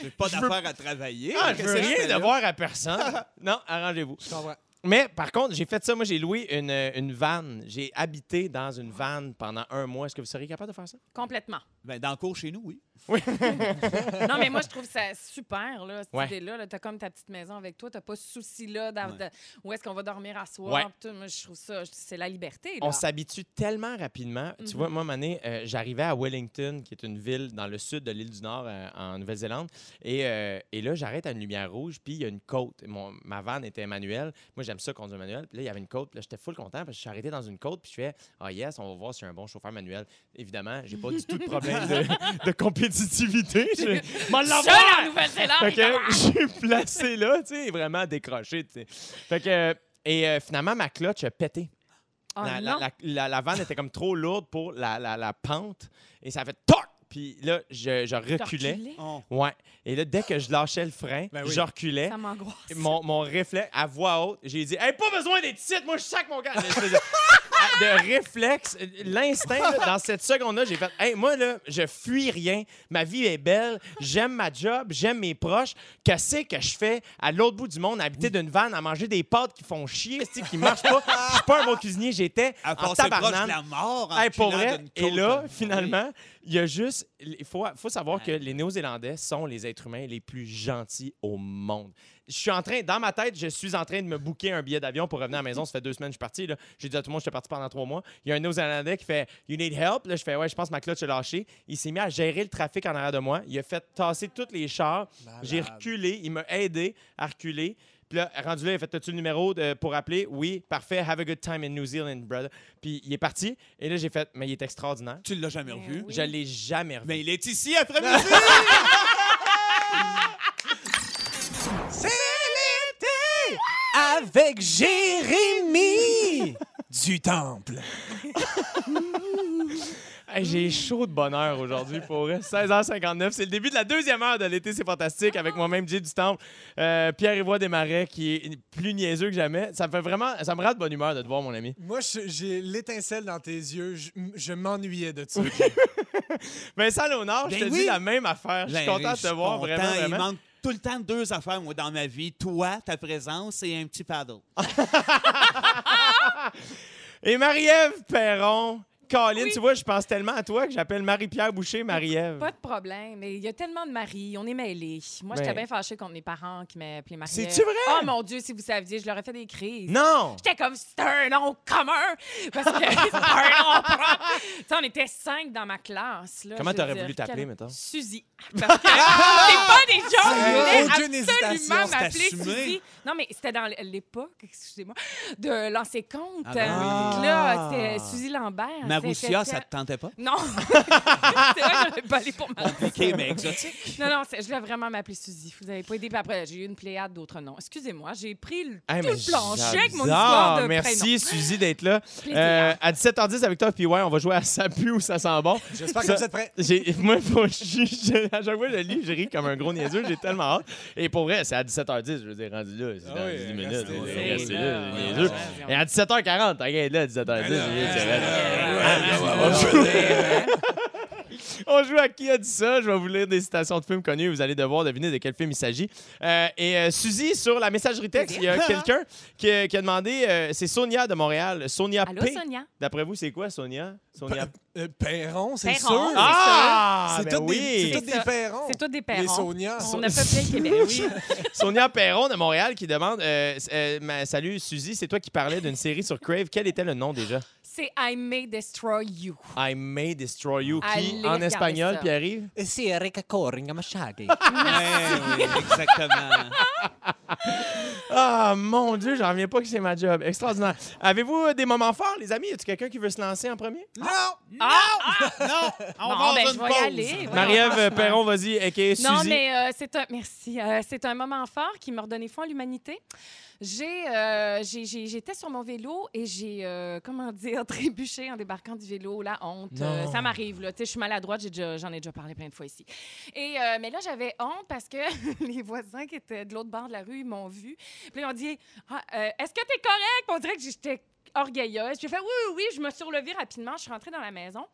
J'ai pas Je veux- d'affaire à travailler. Ah, je veux rien devoir à personne. non, arrangez-vous. Je comprends. Mais par contre, j'ai fait ça. Moi, j'ai loué une, une vanne. J'ai habité dans une vanne pendant un mois. Est-ce que vous seriez capable de faire ça? Complètement. Ben, dans le cours chez nous, oui. non, mais moi, je trouve ça super, là, cette Ouais. idée-là. Tu as comme ta petite maison avec toi. Tu pas ce souci-là Ouais. de- où est-ce qu'on va dormir à soir. Ouais. puis tout. Moi, je trouve ça, c'est la liberté. Là. On s'habitue tellement rapidement. Tu Mhm. vois, moi, Mané, euh, j'arrivais à Wellington, qui est une ville dans le sud de l'île du Nord, euh, en Nouvelle-Zélande. Et, euh, et là, j'arrête à une lumière rouge, puis il y a une côte. Mon, ma vanne était manuelle. Moi, j'aime ça conduire manuel. Puis là, il y avait une côte. Là, j'étais full content parce que je suis arrêté dans une côte, puis je fais Ah, yes, on va voir si j'ai un bon chauffeur manuel. Évidemment, j'ai pas du tout de problème de, de compétitivité. Je m'en en! Nouvelle-Zélande! Fait que j'ai placé là, tu sais, vraiment décroché, tu sais. Fait que, et euh, finalement, ma clutch a pété. Oh, la, la, la, la- la vanne était comme trop lourde pour la, la, la pente et ça a fait toc! Puis là, je, reculais. Oh. Ouais. Et là, dès que je lâchais le frein, Ben oui. je reculais. Ça m'angoisse. Mon, mon réflexe, à voix haute, j'ai dit Hey, pas besoin d'être ici, moi je sac mon gars. Je faisais- de réflexe, l'instinct, dans cette seconde-là, j'ai fait Hey, moi, là, je fuis rien. Ma vie est belle. J'aime ma job. J'aime mes proches. Qu'est-ce que je fais à l'autre bout du monde, à habiter d'une vanne, à manger des pâtes qui font chier, qui marchent pas? Je suis pas un bon cuisinier. J'étais À en tabarnane. la mort en Hey, pour vrai. Et là, Oui. Il y a juste. Il faut, faut savoir que les Néo-Zélandais sont les êtres humains les plus gentils au monde. Je suis en train, dans ma tête, je suis en train de me booker un billet d'avion pour revenir à la maison. Ça fait deux semaines que je suis parti. là. J'ai dit à tout le monde que j'étais parti pendant trois mois. Il y a un Néo-Zélandais qui fait You need help. Là, je fais Ouais, je pense que ma clutch a lâché. Il s'est mis à gérer le trafic en arrière de moi. Il a fait tasser tous les chars. J'ai reculé. Il m'a aidé à reculer. Puis là, rendu là, il a fait As-tu le numéro de- pour appeler? Oui, parfait. Have a good time in New Zealand, brother. Puis il est parti. Et là, j'ai fait Mais il est extraordinaire. Tu l'as jamais Ben revu? oui. Je l'ai jamais revu. Mais il est ici après-midi. C'est l'été avec Jérémy du Temple. Hey, J'ai chaud de bonheur aujourd'hui pour vrai. 16h59. C'est le début de la deuxième heure de l'été, c'est fantastique. Avec moi-même, Jay du Temple, euh, Pierre-Yvois Desmarais, qui est plus niaiseux que jamais. Ça me fait vraiment. Ça me rend de bonne humeur de te voir, mon ami. Moi, je- j'ai l'étincelle dans tes yeux. Je, je m'ennuyais de ça. Vincent Léonard, je Ben te oui. dis la même affaire. Je suis Ben, content de te voir content. vraiment. Il vraiment. manque tout le temps deux affaires, moi, dans ma vie. Toi, ta présence et un petit paddle. Et Marie-Ève Perron. Colin, Oui. tu vois, je pense tellement à toi que j'appelle Marie-Pierre Boucher Marie-Ève. Pas de problème. Mais il y a tellement de maris. On est mêlés. Moi, j'étais Ben. bien fâchée contre mes parents qui m'appelaient Marie. C'est-tu vrai? Oh mon Dieu, si vous saviez, je leur ai fait des crises. Non! J'étais comme, c'est un nom commun! Parce que c'est un nom propre! Tu sais, on était cinq dans ma classe. Là, Comment t'aurais voulu t'appeler, mettons? Suzy. Parce que c'est pas des Je voulais aucune absolument m'appeler. Suzy. Non, mais c'était dans l'époque, excusez-moi, de lancer compte. Ah ben oui. Là, c'était Suzy Lambert. Ça te tentait pas? Non! c'est vrai que pas allé pour OK, mais exotique. non, non, c'est- je voulais vraiment m'appeler Suzy. Vous avez pas aidé. Puis après, j'ai eu une pléiade d'autres noms. Excusez-moi, j'ai pris le, Hey, tout le plancher avec mon histoire de Merci, prénom. Suzy, d'être là. Euh, à 17h10 avec toi, puis ouais, on va jouer à ça pue ou ça sent bon. J'espère que Ça- vous êtes prêts. Moi, je- je- à chaque fois que je le lis, je ris comme un gros niaiseux. J'ai tellement hâte. Et pour vrai, c'est à 17h10. Je veux dire, rendu là. C'est Ah dans oui, 10 minutes. restez on là. là. Et à 17h40, t'inquiète là, à 17h10. Ben On joue- à qui a dit ça? Je vais vous lire des citations de films connus. Vous allez devoir deviner de quel film il s'agit. Euh, et euh, Suzy, sur la messagerie texte, il y a quelqu'un qui, a- qui a demandé. euh, c'est Sonia de Montréal. Sonia Allô, P. Sonia? D'après vous, c'est quoi, Sonia? Sonia? Euh, Perron, c'est sûr. Ah! c'est ben tous oui. des, Perrons. C'est tous des Les parents. Sonia. On a le Québec. Oui. Sonia Perron de Montréal qui demande euh, euh, ma- Salut Suzy, c'est toi qui parlais d'une série sur Crave. Quel était le nom déjà? C'est I May Destroy You. I May Destroy You. Qui Allez en espagnol, ça. puis arrive C'est Machadi. Ouais, oui, exactement. Ah mon Dieu, j'en reviens pas que c'est ma job. Extraordinaire. Avez-vous euh, des moments forts, les amis? Y a-tu quelqu'un qui veut se lancer en premier? Non! Non, on Bon, va ben, je une vais y pause. aller. Marie-Ève euh. Perron, vas-y, aka Suzy. Non, mais euh, c'est un merci. Euh, c'est un moment fort qui m'a redonné foi en l'humanité. J'ai, euh, j'ai- j'ai- j'étais sur mon vélo et j'ai, euh, comment dire, trébuché en débarquant du vélo. La honte, Euh, ça m'arrive là. Tu sais, je suis maladroite. J'en ai déjà parlé plein de fois ici. Et euh, mais là, j'avais honte parce que les voisins qui étaient de l'autre bord de la rue, ils m'ont vu. Puis ils ont dit, Ah, euh, est-ce que t'es correct Puis On dirait que j'étais orgueilleuse. J'ai fait oui, oui, oui. Je me suis relevée rapidement. Je suis rentrée dans la maison.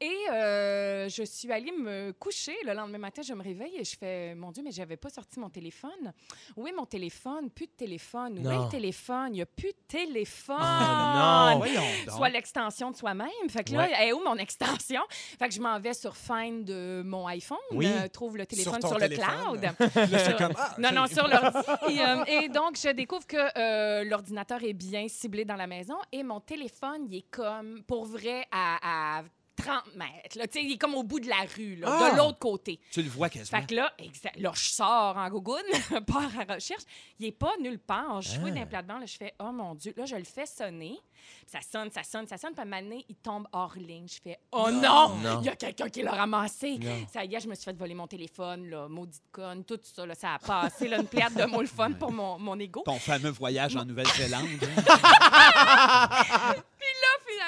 Et euh, je suis allée me coucher. Le lendemain matin, je me réveille et je fais Mon Dieu, mais j'avais pas sorti mon téléphone. Où est mon téléphone? Plus de téléphone. Où est Non. le téléphone? Il n'y a plus de téléphone. Ah, non. Voyons donc. Soit l'extension de soi-même. Fait que là, Ouais. elle est où mon extension? Fait que je m'en vais sur Find de mon iPhone. Oui. euh, trouve le téléphone sur, le téléphone. cloud. Là, j'étais comme, ah, Non, non, sur l'ordi. et, euh, et donc, je découvre que euh, l'ordinateur est bien ciblé dans la maison et mon téléphone, il est comme, pour vrai, à, à 30 mètres. Là. Il est comme au bout de la rue, là, Ah! de l'autre côté. Tu le vois quasiment. Fait que là, exact, là, je sors en gougoune, pars à recherche. Il n'est pas nulle part. Je fouille Ah. d'un plat-dedans. Je fais, oh mon Dieu. Là, je le fais sonner. Ça sonne, ça sonne, ça sonne. Puis à il tombe hors ligne. Je fais, oh non! Non. Il y a quelqu'un qui l'a ramassé. Non. Ça y est, je me suis fait voler mon téléphone, là, maudite conne, tout ça. Là, ça a passé, là, une plate de mots le fun pour mon, mon ego. Ton fameux voyage en Nouvelle-Zélande.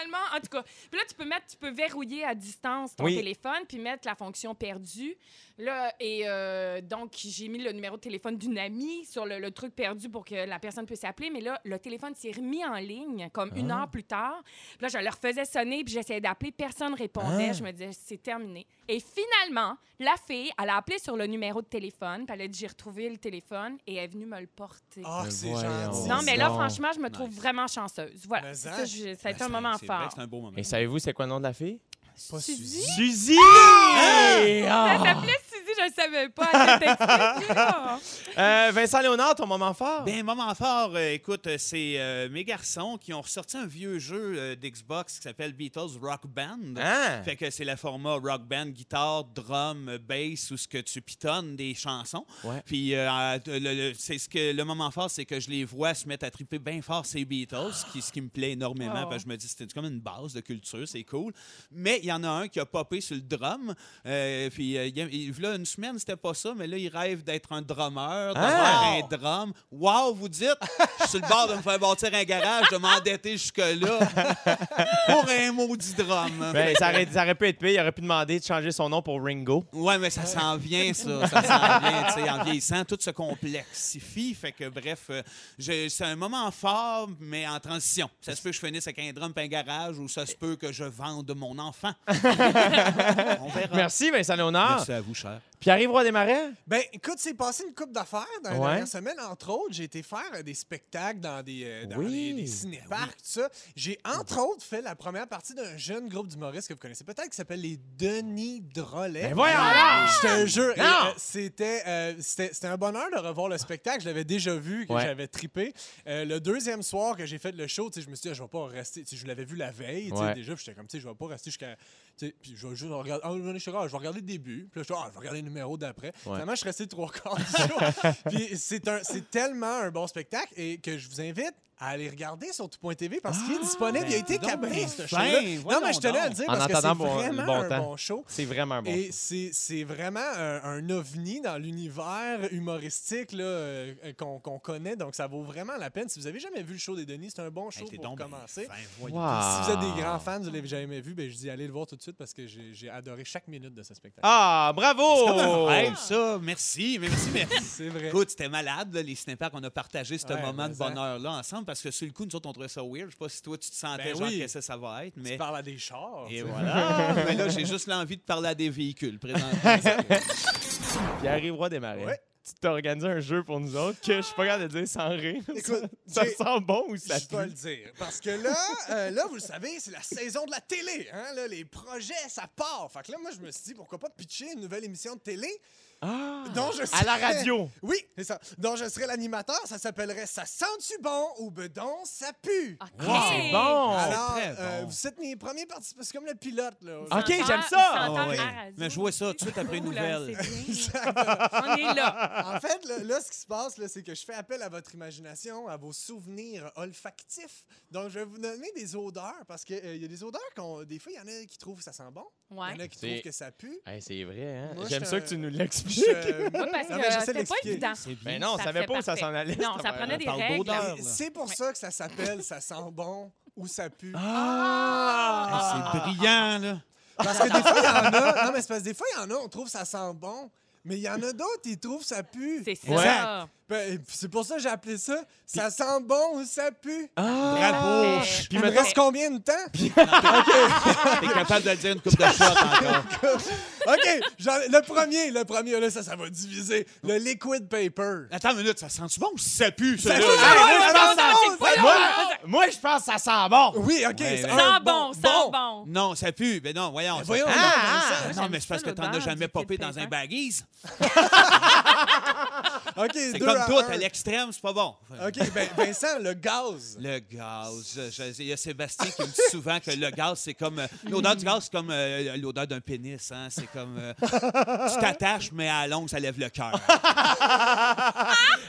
finalement, en tout cas, puis là, tu peux mettre, tu peux verrouiller à distance ton Oui. téléphone, puis mettre la fonction perdue. Là, et euh, donc, j'ai mis le numéro de téléphone d'une amie sur le, le truc perdu pour que la personne puisse appeler. Mais là, le téléphone s'est remis en ligne comme une Ah. heure plus tard. Puis là, je le refaisais sonner, puis j'essayais d'appeler. Personne répondait. Ah. Je me disais, c'est terminé. Et finalement, la fille, elle a appelé sur le numéro de téléphone, puis elle a dit, j'ai retrouvé le téléphone, et elle est venue me le porter. Ah, Mais c'est gentil. non, mais là, franchement, je me trouve Nice. vraiment chanceuse. Voilà. Ça, ça, je- ça a été Ben, un moment vrai fort. C'est un beau moment. Et savez-vous c'est quoi le nom de la fille? Pas Suzy? Suzy, je ne savais pas. Euh, Vincent Léonard, ton moment fort? Ben, moment fort, euh, écoute, euh, c'est euh, mes garçons qui ont ressorti un vieux jeu euh, d'Xbox qui s'appelle Beatles Rock Band. Hein? Fait que c'est le format rock band, guitare, drum, bass, où ce que tu pitonnes des chansons. Ouais. Puis euh, le, le- c'est ce que le moment fort, c'est que je les vois se mettre à triper bien fort ces Beatles, ce qui, ce qui me plaît énormément. Oh. Parce que je me dis c'était comme une base de culture, c'est cool. Mais il y en a un qui a popé sur le drum. Euh, puis euh, il y a- il- là une semaine c'était pas ça, mais là il rêve d'être un drummer, d'avoir Ah! un drum. Wow, vous dites, je suis sur le bord de me faire bâtir un garage, de m'endetter jusque là pour un maudit drum. Ben, ça, aurait, ça aurait pu être pire. Il aurait pu demander de changer son nom pour Ringo. Ouais, mais ça s'en vient, ça. Ça s'en vient, tu sais. En vieillissant, tout se complexifie. Fait que, bref, euh, c'est un moment fort, mais en transition. Ça se peut que je finisse avec un drum et un garage ou ça se peut que je vende mon enfant. On verra. Merci, Vincent Léonard. Merci à vous, cher. Pierre-Yves Roy Desmarais? Ben, écoute, c'est passé une coupe d'affaires dans Ouais. dernières semaines. Entre autres, j'ai été faire euh, des spectacles dans des, euh, dans Oui. des, des cinéparcs, tout ça. J'ai, entre autres, fait la première partie d'un jeune groupe d'humoristes que vous connaissez peut-être qui s'appelle les Denis Drolet. Ben voyons Je te jure, euh, c'était, euh, c'était, c'était un bonheur de revoir le spectacle. Je l'avais déjà vu, que Ouais. j'avais trippé. Euh, le deuxième soir que j'ai fait le show, je me suis dit, ah, je vais pas rester. tu sais, Je l'avais vu la veille, Ouais. déjà, j'étais comme, je vais pas rester jusqu'à. Puis je vais juste regarder. Ah, je ah, vais regarder le début. Puis là, je suis ah, je vais regarder le numéro d'après. Finalement, je suis resté trois quarts du show. Puis c'est, un, c'est tellement un bon spectacle et que je vous invite à aller regarder sur tout.tv parce qu'il est disponible. il a été ben donc câblé, ben ce show-là. Non, mais je tenais à le dire En parce que c'est vraiment un temps. bon show. C'est vraiment un bon. Et c'est c'est vraiment un, un ovni dans l'univers humoristique là, euh, qu'on qu'on connaît. Donc, ça vaut vraiment la peine. Si vous avez jamais vu le show des Denis, c'est un bon show pour commencer. fin, voyons. Wow. Si vous êtes des grands fans, vous l'avez jamais vu, ben, je dis allez le voir tout de suite parce que j'ai adoré chaque minute de ce spectacle. Ah, bravo! C'est ça. Merci, merci. Mais C'est vrai. écoute, c'était malade, là, les snippets qu'on a partagé ce Ouais, moment de bonheur-là ensemble parce que sur le coup, nous autres, on trouvait ça weird. Je sais pas si toi, tu te sentais Ben genre oui. qu'est-ce que ça va être, Tu mais. parles à des chars. Et tu voilà. mais là, j'ai juste l'envie de parler à des véhicules présentement. Pierre-Yves Roy Desmarais. Ouais. Tu t'as organisé un jeu pour nous autres que je suis pas capable de dire sans rire. Écoute, ça sent bon ou ça Je peux le dire. Parce que là, euh, là, vous le savez, c'est la saison de la télé. Hein? Là, les projets, ça part. Fait que là, moi, je me suis dit, pourquoi pas pitcher une nouvelle émission de télé? Ah! dont je À la radio. Oui, c'est ça. Dont je serais l'animateur. Ça s'appellerait Ça sent-tu bon ou bedon, ça pue? OK. C'est bon! Alors, très euh, vous êtes mes premiers participants. C'est comme le pilote. Là. Ok, j'aime ça. Ah, ouais. Mais vois ça tout de suite après une nouvelle. On est là. En fait, là, là, ce qui se passe, là, c'est que je fais appel à votre imagination, à vos souvenirs olfactifs. Donc, je vais vous donner des odeurs parce qu'il y a des odeurs qu'on. Des fois, il y en a qui trouvent que ça sent bon. Il y en a qui trouvent que ça pue. Hey, c'est vrai, hein? J'aime ça que tu nous Je- l'expliques. Oui, parce Non, mais que j'essaie c'était pas évident. Mais non, on Ça savait fait pas où ça parfait. s'en allait. Non, cette ça prenait des parle règles. d'odeur. Et C'est pour ça que ça s'appelle Ça sent bon ou ça pue. Ah! C'est brillant, là. Parce que des fois, il y en a. Non, mais c'est parce que des fois, il y en a, on trouve ça sent bon. Mais il y en a d'autres, ils trouvent ça pue. C'est ça. Ouais. Ben, C'est pour ça que j'ai appelé ça Ça sent bon ou ça pue. Ah! Bravo. Parfait. Il me reste combien de temps? T'es capable de le dire une coupe de shot encore. OK, j'en- le premier, le premier, là, ça, ça va diviser. Le liquid paper. Attends une minute, ça sent-tu bon ou ça pue, ça? Ça moi, je pense non, que non, ça- non, moi, moi, je pense que ça sent bon. Oui, OK. Ouais, c'est mais- un Sans bon, bon. Non, ça pue. Ben non, voyons. Ben ça voyons Ah, Non, mais c'est parce ça, que t'en as jamais popé dans un baggies. OK, C'est comme à tout, un. à l'extrême, c'est pas bon. OK, ben, Vincent, le gaz. Le gaz. Il y a Sébastien qui me dit souvent que le gaz, c'est comme. euh, L'odeur du gaz, c'est comme euh, l'odeur d'un pénis. Hein? C'est comme. euh, tu t'attaches, mais à la longue, ça lève le cœur.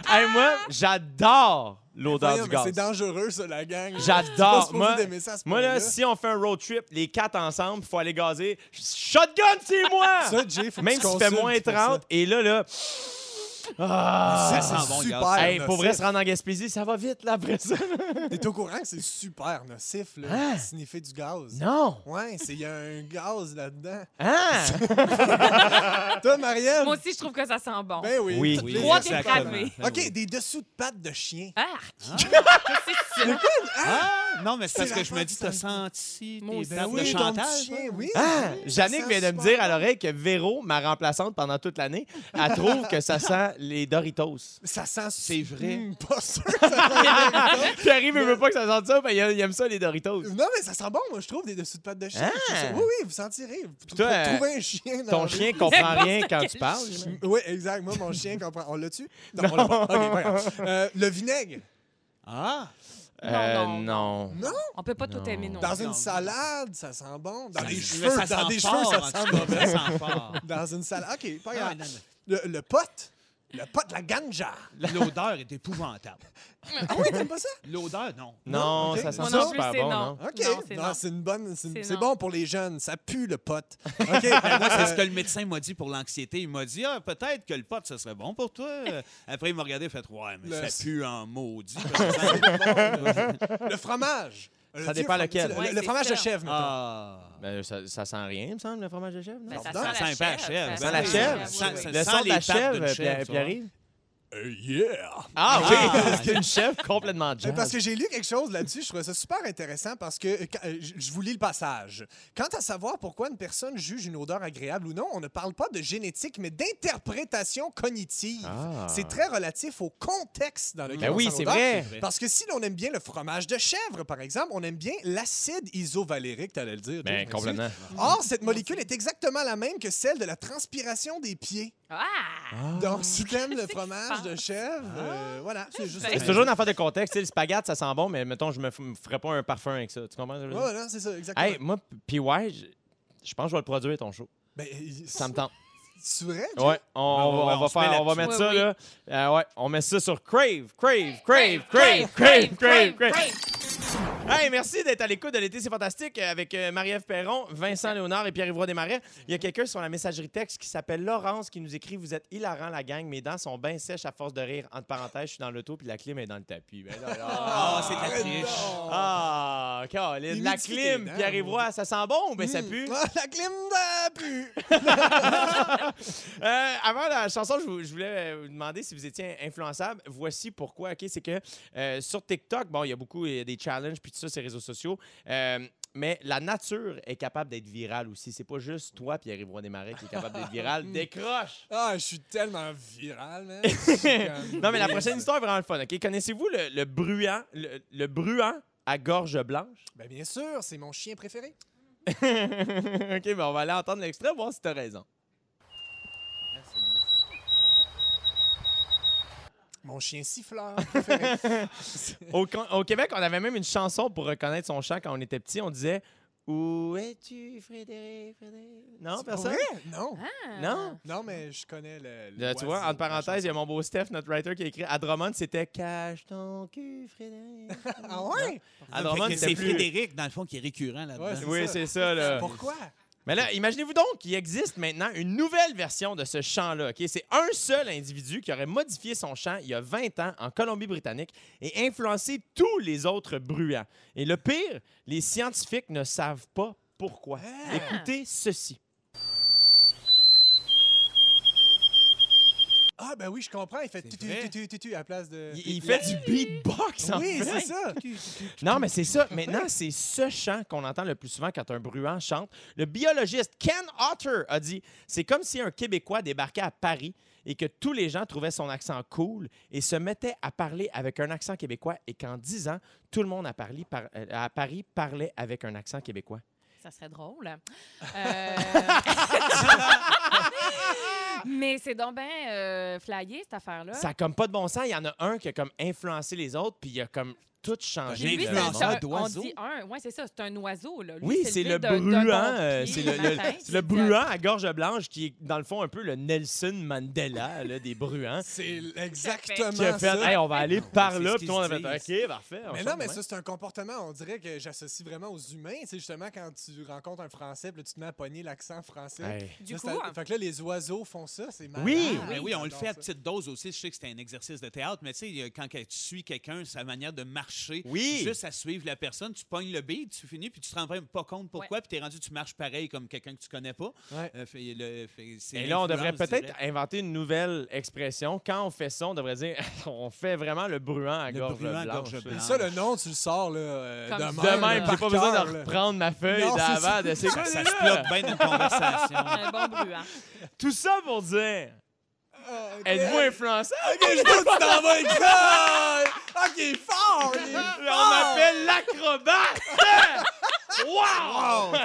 Hey, moi, j'adore l'odeur du gaz. C'est dangereux, ça, la gang. J'adore. Moi, moi là, si on fait un road trip, les quatre ensemble, il faut aller gazer. Shotgun, c'est moi! Ça, Jay, faut Même tu s'il fait moins pour 30, et là, là. Ah! Ça Ça, sent c'est bon, le super. Hey, pour vrai, se rendre en Gaspésie, ça va vite, là, après ça. T'es au courant que c'est super nocif, là, Hein? sniffer du gaz? Non! Ouais, c'est- il y a un gaz là-dedans. Hein? Toi, Marielle? Moi aussi, je trouve que ça sent bon. Ben oui. Oui. toutes Oui, Trois. Ben OK, des dessous de pattes de chien. Ah! C'est ça? Ah, non, mais c'est parce que je me dis, que t'as ça- senti Moi tes aussi. Ben pertes de chantage. petit chien, oui. Ah! Jannick vient de me dire à bon. l'oreille que Véro, ma remplaçante pendant toute l'année, elle trouve que ça sent les Doritos. Ça sent... C'est vrai. Hmm, pas sûr que ça sent Puis arrive, il veut pas que ça sente ça, mais il aime ça, les Doritos. Non, mais ça sent bon, moi, je trouve, des dessous de pattes de chien. Ah. Ça- Oui, oui, vous sentirez. Vous Toi, trou- euh, trouvez un chien dans Ton la chien comprend rien quand tu parles. chien. Oui, exact. Moi, mon chien comprend. On l'a-tu? Non, on l'a pas. OK. Euh, le vinaigre. Ah, Euh, Non, non, non. Non? On peut pas tout Non. aimer non Dans une salade, ça sent bon. Dans les cheveux, ça dans sent des fort, cheveux, ça tout sent mauvais. Ça sent fort. Dans une salade. OK, pas Ah, grave. non, non. Le, le pot? Le pot, la ganja. L'odeur est épouvantable. Ah oui, t'aimes pas ça? L'odeur, non. Non, ça sent non super bon, non. non? OK. Non, c'est Non, non. c'est une bonne. C'est C'est c'est non. bon pour les jeunes. Ça pue le pot. OK. ben, Moi, c'est ce que le médecin m'a dit pour l'anxiété. Il m'a dit, ah, peut-être que le pot, ce serait bon pour toi. Après, il m'a regardé et fait, ouais, mais Le- ça pue en maudit. le fromage. Le Ça dépend lequel. Le, Ouais, le c'est fromage de ça. chèvre, mettons. ah. Ben, ça, ça sent rien, il me semble, le fromage de chèvre. non? Ben, ça Non, sent ça la sent un peu la chèvre. Ça Ben sent la oui, chèvre. ça- ça-. Le sent son de les la chèvre, ça. Pierre-Yves? Euh, yeah! Ah Ah. oui, c'est une chèvre complètement jazz. Parce que j'ai lu quelque chose là-dessus, je trouvais ça super intéressant parce que euh, euh, je vous lis le passage. Quant à savoir pourquoi une personne juge une odeur agréable ou non, on ne parle pas de génétique, mais d'interprétation cognitive. Ah. C'est très relatif au contexte dans lequel Ben on oui, c'est vrai. vrai. Parce que si l'on aime bien le fromage de chèvre, par exemple, on aime bien l'acide isovalérique, t'allais le dire. Ben, toi, complètement. Or, cette molécule est exactement la même que celle de la transpiration des pieds. Ah! Donc, si t'aimes le qui fromage de chèvre, euh, voilà, c'est juste Ben, C'est ça. toujours une affaire de contexte. Tu sais, le spaghette, ça sent bon, mais mettons, je me, f- me ferais pas un parfum avec ça. Tu comprends? ce que je veux Ouais, dire? voilà, c'est ça, exactement. Hey, moi, puis ouais, je, je pense que je vais le produire, ton show. Ben, Ça me tente. C'est vrai? Jay? Ouais, on, on va, ouais, on va on se met faire, on va mettre Oui, ça oui. là. Euh, ouais, on met ça sur Crave, Crave, Crave, Crave, Crave, Crave, Crave. Hey, merci d'être à l'écoute de l'été, c'est fantastique euh, avec euh, Marie-Ève Perron, Vincent Léonard et Pierre-Yvroy Desmarais. Il y a quelqu'un sur la messagerie texte qui s'appelle Laurence qui nous écrit Vous êtes hilarant la gang, mes dents sont bien sèches à force de rire. Entre parenthèses, je suis dans l'auto puis la clim est dans le tapis. Ben là, là. Ah, c'est de la triche. Ah, Caroline, la clim, Pierre-Yvroy, ça sent bon ou ben ça Hmm. pue? Ah, la clim de pu. Euh, avant la chanson, je, voulais vous demander si vous étiez influençable. Voici pourquoi. Ok, c'est que euh, sur TikTok, bon, il y a beaucoup il y a des challenges puis tout ça, ces réseaux sociaux. Euh, mais la nature est capable d'être virale aussi. C'est pas juste toi, Pierre-Yvroy Desmarais, qui est capable d'être viral. Décroche! Ah, je suis tellement viral, man. Comme- Non, mais la prochaine histoire est vraiment le fun. Ok, connaissez-vous le, le bruant, le, le bruant à gorge blanche? Ben, bien sûr, c'est mon chien préféré. ok, mais on va aller entendre l'extrait, voir si t'as raison. Mon chien siffleur. Au, Québec, on avait même une chanson pour reconnaître son chant quand on était petit. On disait Où es-tu, Frédéric? Frédéric? Non, C'est personne? Non. Ah. Non? Non, mais je connais le. le Là, tu vois, entre parenthèses, il y a mon beau Steph, notre writer, qui a écrit à Drummond, c'était Cache ton cul, Frédéric. Ah ouais? À Drummond, C'est plus. Frédéric, dans le fond, qui est récurrent là-dedans. Ouais, c'est Oui, ça. c'est ça, là. Pourquoi? Mais là, imaginez-vous donc qu'il existe maintenant une nouvelle version de ce chant-là. ok? C'est un seul individu qui aurait modifié son chant il y a 20 ans en Colombie-Britannique et influencé tous les autres bruants. Et le pire, les scientifiques ne savent pas pourquoi. Ah. Écoutez ceci. Ah, ben oui, je comprends. Il fait tutu, vrai? tutu, tutu à la place de. Il, il fait du beatbox en Oui, fait. c'est ça. Non, mais c'est ça. Maintenant, c'est ce chant qu'on entend le plus souvent quand un bruant chante. Le biologiste Ken Otter a dit c'est comme si un Québécois débarquait à Paris et que tous les gens trouvaient son accent cool et se mettaient à parler avec un accent québécois et qu'en 10 ans, tout le monde à Paris, par- euh, à Paris parlait avec un accent québécois. Ça serait drôle. Euh, Mais c'est donc bien euh, flyé, cette affaire-là. Ça a comme pas de bon sens. Il y en a un qui a comme influencé les autres, puis il a comme tout changé. Puis lui, J'ai c'est le un, c'est on dit un. Oui, c'est ça, c'est un oiseau. Là. Lui, Oui, c'est le d'un bruant. euh, c'est le, le- c'est le bruant à gorge blanche qui est, dans le fond, un peu le Nelson Mandela là, des bruants. C'est exactement Qui a fait, ça. hey, on va aller par c'est là, puis tout le monde a fait, OK, parfait. on Mais non, mais ça, c'est un comportement, on dirait que j'associe vraiment aux humains. C'est justement quand tu rencontres un Français, puis tu te mets à pogner l'accent français. Du coup, c'est- fait que là, les oiseaux font ça, c'est malade. Oui. Ben oui, on le fait à petite dose aussi. Je sais que c'était un exercice de théâtre, mais tu sais, quand tu suis quelqu'un, sa manière de marcher, Oui. juste à suivre la personne, tu pognes le beat, tu finis, puis tu te rends même pas compte pourquoi, puis t'es rendu, tu marches pareil comme quelqu'un que tu connais pas. Ouais. Euh, fait- le- fait- c'est Et là, on devrait peut-être inventer une nouvelle expression. Quand on fait ça, on devrait dire on fait vraiment le bruant à Le gorge bruant à blanche. gorge Puis blanche. ça, le nom, tu le sors là, euh, de ça. même. De même, là, j'ai pas besoin de reprendre ma feuille d'avant, ça. Ça déjà? se bloque bien d'une conversation. Un bon bruant. Tout ça pour dire Ah, ok. êtes-vous influençable? Ok, je vois que tu t'en vas avec ça! Ok, il est fort! il est On fort! m'appelle l'acrobate! wow! Wow!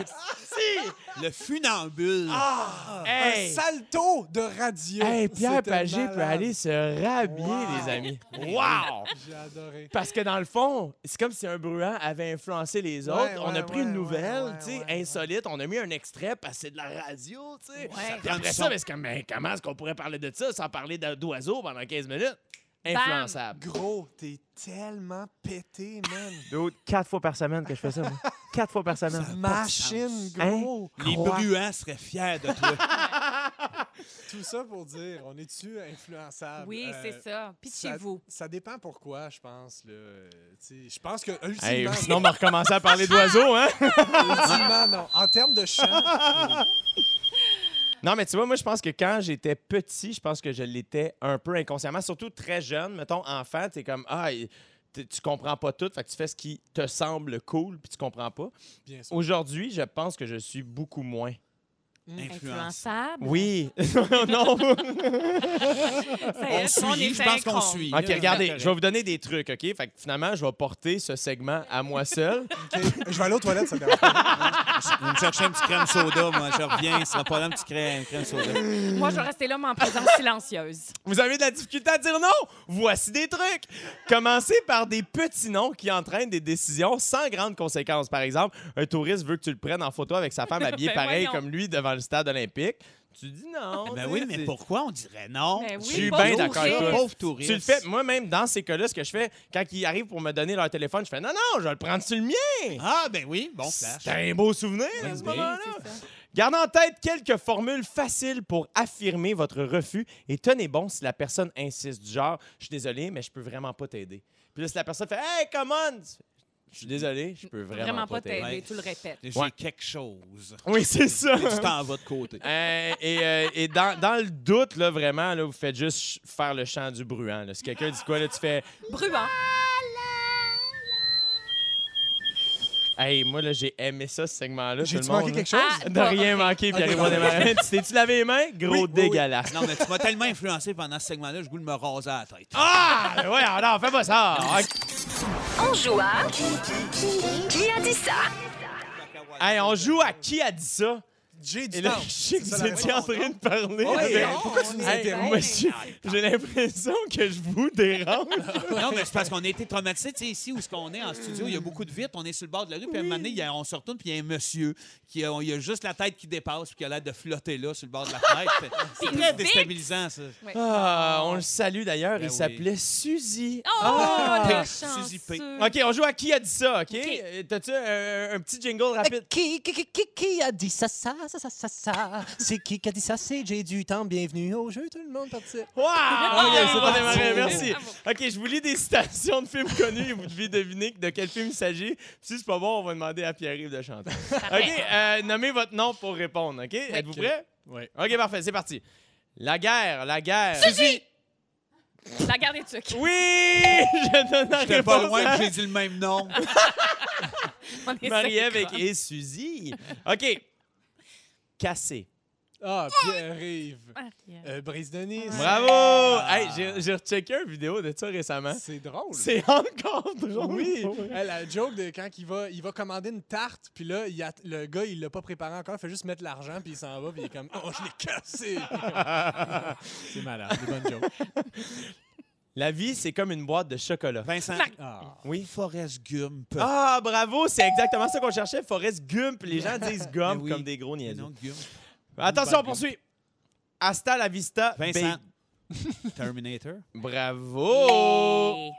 Le funambule. Ah! Hey! Un salto de radio! Hey, Pierre Pagé peut aller se rhabiller, Wow. les amis. Wow! J'ai adoré. Parce que dans le fond, c'est comme si un bruant avait influencé les autres. Ouais, on a pris ouais, une nouvelle, ouais, tu sais, ouais, ouais. insolite. On a mis un extrait parce que c'est de la radio, tu sais. Ouais. Puis après ça, mais comme, mais comment est-ce qu'on pourrait parler de ça sans parler d'oiseaux pendant 15 minutes? Influençable. Gros, t'es tellement pété, man. D'autres, quatre fois par semaine que je fais ça, moi. Quatre fois par semaine. Machine, Hein? gros. Les Croix. bruants seraient fiers de toi. Tout ça pour dire, on est-tu influençable? Oui, Euh, c'est ça. Pitchez-vous. Ça, ça dépend pourquoi, je pense. Euh, Je pense que, Hey, ultimement, sinon, on va recommencer à parler d'oiseaux, hein? ultimement, non. En termes de chant, Non, mais tu vois, moi, je pense que quand j'étais petit, je pense que je l'étais un peu inconsciemment, surtout très jeune. Mettons, enfant, t'es comme, ah, tu comprends pas tout, fait que tu fais ce qui te semble cool, puis tu comprends pas. Aujourd'hui, je pense que je suis beaucoup moins. Influençable. Oui. non. On suit, je pense qu'on suit. OK, regardez, je vais vous donner des trucs, OK? Fait que finalement, je vais porter ce segment à moi seul. OK. Je vais aller aux toilettes, ça dérange pas. Je vais me chercher un petit crème soda, moi. Je reviens, ce sera pas là un petit crème, crème soda. Moi, je vais rester là, mais en présence silencieuse. Vous avez de la difficulté à dire non? Voici des trucs. Commencez par des petits noms qui entraînent des décisions sans grandes conséquences. Par exemple, un touriste veut que tu le prennes en photo avec sa femme habillée Ben pareil voyons. comme lui devant le stade olympique. Tu dis non. Ben tu oui, mais pourquoi on dirait non? Ben oui, Je suis bien d'accord avec toi. Pauvre touriste. Tu le fais, moi-même, dans ces cas-là, ce que je fais, quand ils arrivent pour me donner leur téléphone, je fais non, non, je vais le prendre sur le mien. Ah, ben oui, bon flash. C'est un beau souvenir à Ben ce oui, moment-là. Gardez en tête quelques formules faciles pour affirmer votre refus et tenez bon si la personne insiste. Du genre, je suis désolé, mais je peux vraiment pas t'aider. Puis là, si la personne fait Hey, come on! Je suis désolé, je peux vraiment, Vraiment pas t'aider. tu le répètes. J'ai Ouais. quelque chose. Oui, c'est ça. Tu t'en vas de côté. Euh, et euh, et dans, dans le doute, là, vraiment, là, vous faites juste faire le chant du bruant. là. Si quelqu'un dit quoi, là, tu fais Bruant. Hey, moi, là, j'ai aimé ça, ce segment-là. monde, manqué là. quelque chose? Ah, De rien manquer, puis Ok, arrive parfait. Tu t'es-tu lavé les mains? Gros Oui, oui, oui. dégueulasse. Non, mais tu m'as tellement influencé pendant ce segment-là, je goût de me raser à la tête. Ah! Ouais, alors, fais pas ça! On joue à Qui a dit ça? Hey, on joue à qui a dit ça? J'ai du Et là, temps. je sais que ça, étiez en train de parler. Oui, avec- hein, pourquoi tu nous Hey, interromps? moi, j'ai l'impression que je vous dérange. Non, mais c'est parce qu'on a été traumatisés. Tu sais, ici où ce qu'on est en studio, il y a beaucoup de vitres. On est sur le bord de la rue. Puis à un moment donné, il y a- on se retourne, puis il y a un monsieur qui a, il a juste la tête qui dépasse, puis qui a l'air de flotter là, sur le bord de la fenêtre. C'est très déstabilisant, ça. Ouais. Ah, on le salue d'ailleurs. Ben il oui. s'appelait Suzy. Oh, Ah! le Suzy P. OK, on joue à qui a dit ça, OK? OK. Euh, T'as-tu un, un petit jingle rapide? Qui, qui, qui, qui, qui a dit ça, ça, ça, ça, ça, ça? C'est qui qui a dit ça? C'est J'ai du temps. Bienvenue au jeu, tout le monde participe. Wow! OK, c'est pas démarré, merci. OK, je vous lis des citations de films connus et vous devez deviner de quel film il s'agit. Si c'est pas bon, on va demander à Pierre-Yves de chanter. OK, euh, nommez votre nom pour répondre, OK? Êtes-vous prêts? Oui. OK, parfait, c'est parti. La guerre, la guerre. Suzy! La garde des trucs. Oui! Je donne la J'étais pas loin, à puis j'ai dit le même nom. Marie-Ève et Suzy. OK. Cassé. Ah, Pierre-Yves. Marie-Ève. Euh, Brise de Nice. Bravo! Hey, j'ai- j'ai rechecké une vidéo de ça récemment. C'est drôle. C'est encore drôle. Oui, la joke de quand il va, il va commander une tarte, puis là, il a- le gars, il l'a pas préparé encore, il fait juste mettre l'argent, puis il s'en va, puis il est comme, oh, je l'ai cassé. c'est malade, des bonnes jokes. La vie, c'est comme une boîte de chocolat. Vincent. Ah. Oui. Forrest Gump. Ah, bravo! C'est exactement ça qu'on cherchait. Forrest Gump. Les gens disent Gump oui. comme des gros Gump. Attention, on poursuit. Hasta la vista. Vincent. Terminator. Bravo!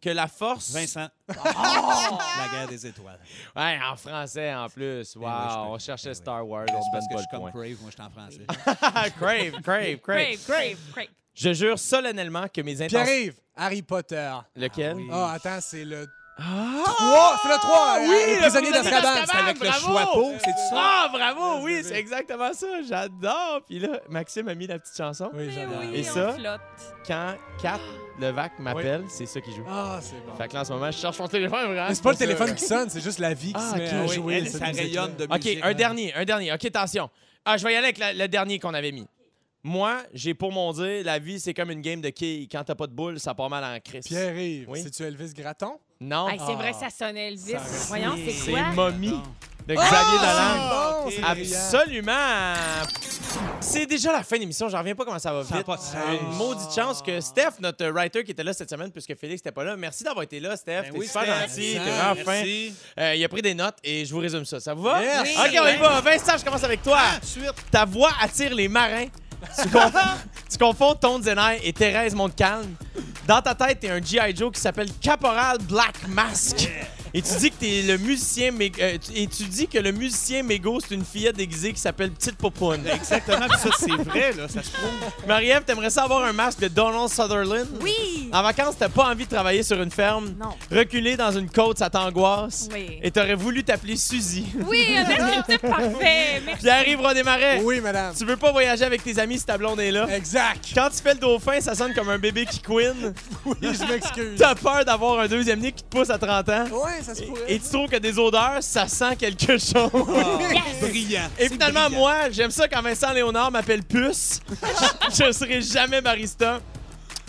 Que la force. Vincent. La guerre des étoiles. Ouais, en français en plus. Wow, oui, je peux- on cherchait oui. Star Wars, on se parce que pas je suis comme. Crave, moi je suis en français. crave, crave, crave. Crave, crave, crave. Je jure solennellement que mes intentions. Pierre-Yves, Harry Potter. Lequel? Ah oui. Ah, attends, c'est le Ah! 3. C'est le 3. oui, le le prisonnier d'Azkaban. C'est avec le choix c'est ça? Ah, bravo! Oui, c'est exactement ça. J'adore. Puis là, Maxime a mis la petite chanson. Oui, j'adore. oui, Et ça? flotte. Quand Kat Levac m'appelle, c'est ça qui joue. Ah, c'est bon. Fait que là, en ce moment, je cherche mon téléphone, vraiment. Mais c'est pas le téléphone qui sonne, c'est juste la vie qui Ah, se met ok, à jouer. Elle, ça rayonne de OK, musique. un dernier, un dernier. OK, attention. Ah, je vais y aller avec le dernier qu'on avait mis. Moi, j'ai pour mon dire, la vie, c'est comme une game de quilles. Quand t'as pas de boule, ça part mal en crise. Pierre-Yves, Oui. c'est-tu Elvis Gratton? Non, Hey, c'est vrai, Ah. ça sonnait Elvis. Ça Voyons, c'est c'est quoi? Mommy de Xavier Dolan. Ah, bon, ok. c'est brillant. Absolument. C'est déjà la fin de l'émission. J'en reviens pas comment ça va Ça vite. pas de sens. Une maudite chance que Steph, notre writer qui était là cette semaine, puisque Félix n'était pas là. Merci d'avoir été là, Steph. Ben T'es oui, super Steph. gentil. T'es Merci. fin. Euh, il a pris des notes et je vous résume ça. Ça vous va? Yes. Oui. OK, on y va. Vincent, je commence avec toi. Ta voix attire les marins. Tu, confonds, tu confonds Tone Zenay et Thérèse Montcalm. Dans ta tête, t'es un G.I. Joe qui s'appelle Caporal Black Mask. Et tu dis que t'es le musicien Mé- euh, tu- et tu dis que le musicien Mégo, c'est une fillette déguisée qui s'appelle Petite Popoune. Exactement, puis ça c'est vrai, là, ça se prouve. Marie-Ève, t'aimerais ça avoir un masque de Donald Sutherland? Oui! En vacances, t'as pas envie de travailler sur une ferme? Non. Reculer dans une côte, ça t'angoisse? Oui. Et t'aurais voulu t'appeler Suzy? Oui, un descriptif parfait. Merci. Pierre-Yves Rodesmarais. Oui, madame. Tu veux pas voyager avec tes amis si ta blonde est là? Exact. Quand tu fais le dauphin, ça sonne comme un bébé qui couine. Oui, je m'excuse. T'as peur d'avoir un deuxième nez qui te pousse à 30 ans? Ouais, ça se Et, pourrait. et tu trouves que des odeurs, ça sent quelque chose. Brillant. Et finalement, brillant. moi, j'aime ça quand Vincent Léonard m'appelle Puce. je serai jamais barista.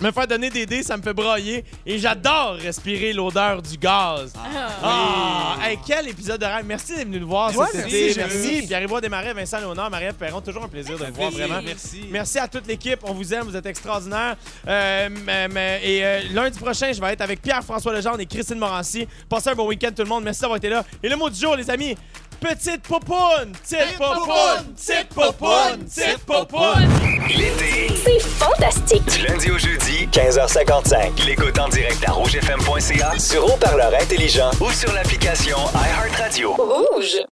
Me faire donner des dés, ça me fait brailler. Et j'adore respirer l'odeur du gaz. Ah, hey, quel épisode de rêve. Merci d'être venu nous voir Ouais, cet merci, été. Merci. Pierre-Yves Desmarais, Vincent Léonard, Marie-Ève Perron. Toujours un plaisir de vous voir, vraiment. Merci. Merci à toute l'équipe. On vous aime. Vous êtes extraordinaires. Euh, et euh, lundi prochain, je vais être avec Pierre-François Legendre et Christine Morancy. Passez un bon week-end, tout le monde. Merci d'avoir été là. Et le mot du jour, les amis, Petite popoune! Petite popoune! Petite popoune! Petite popoune! L'été, C'est fantastique. du lundi au jeudi, 15h55. L'écoute en direct à rougefm.ca, sur haut-parleur intelligent ou sur l'application iHeartRadio. Rouge.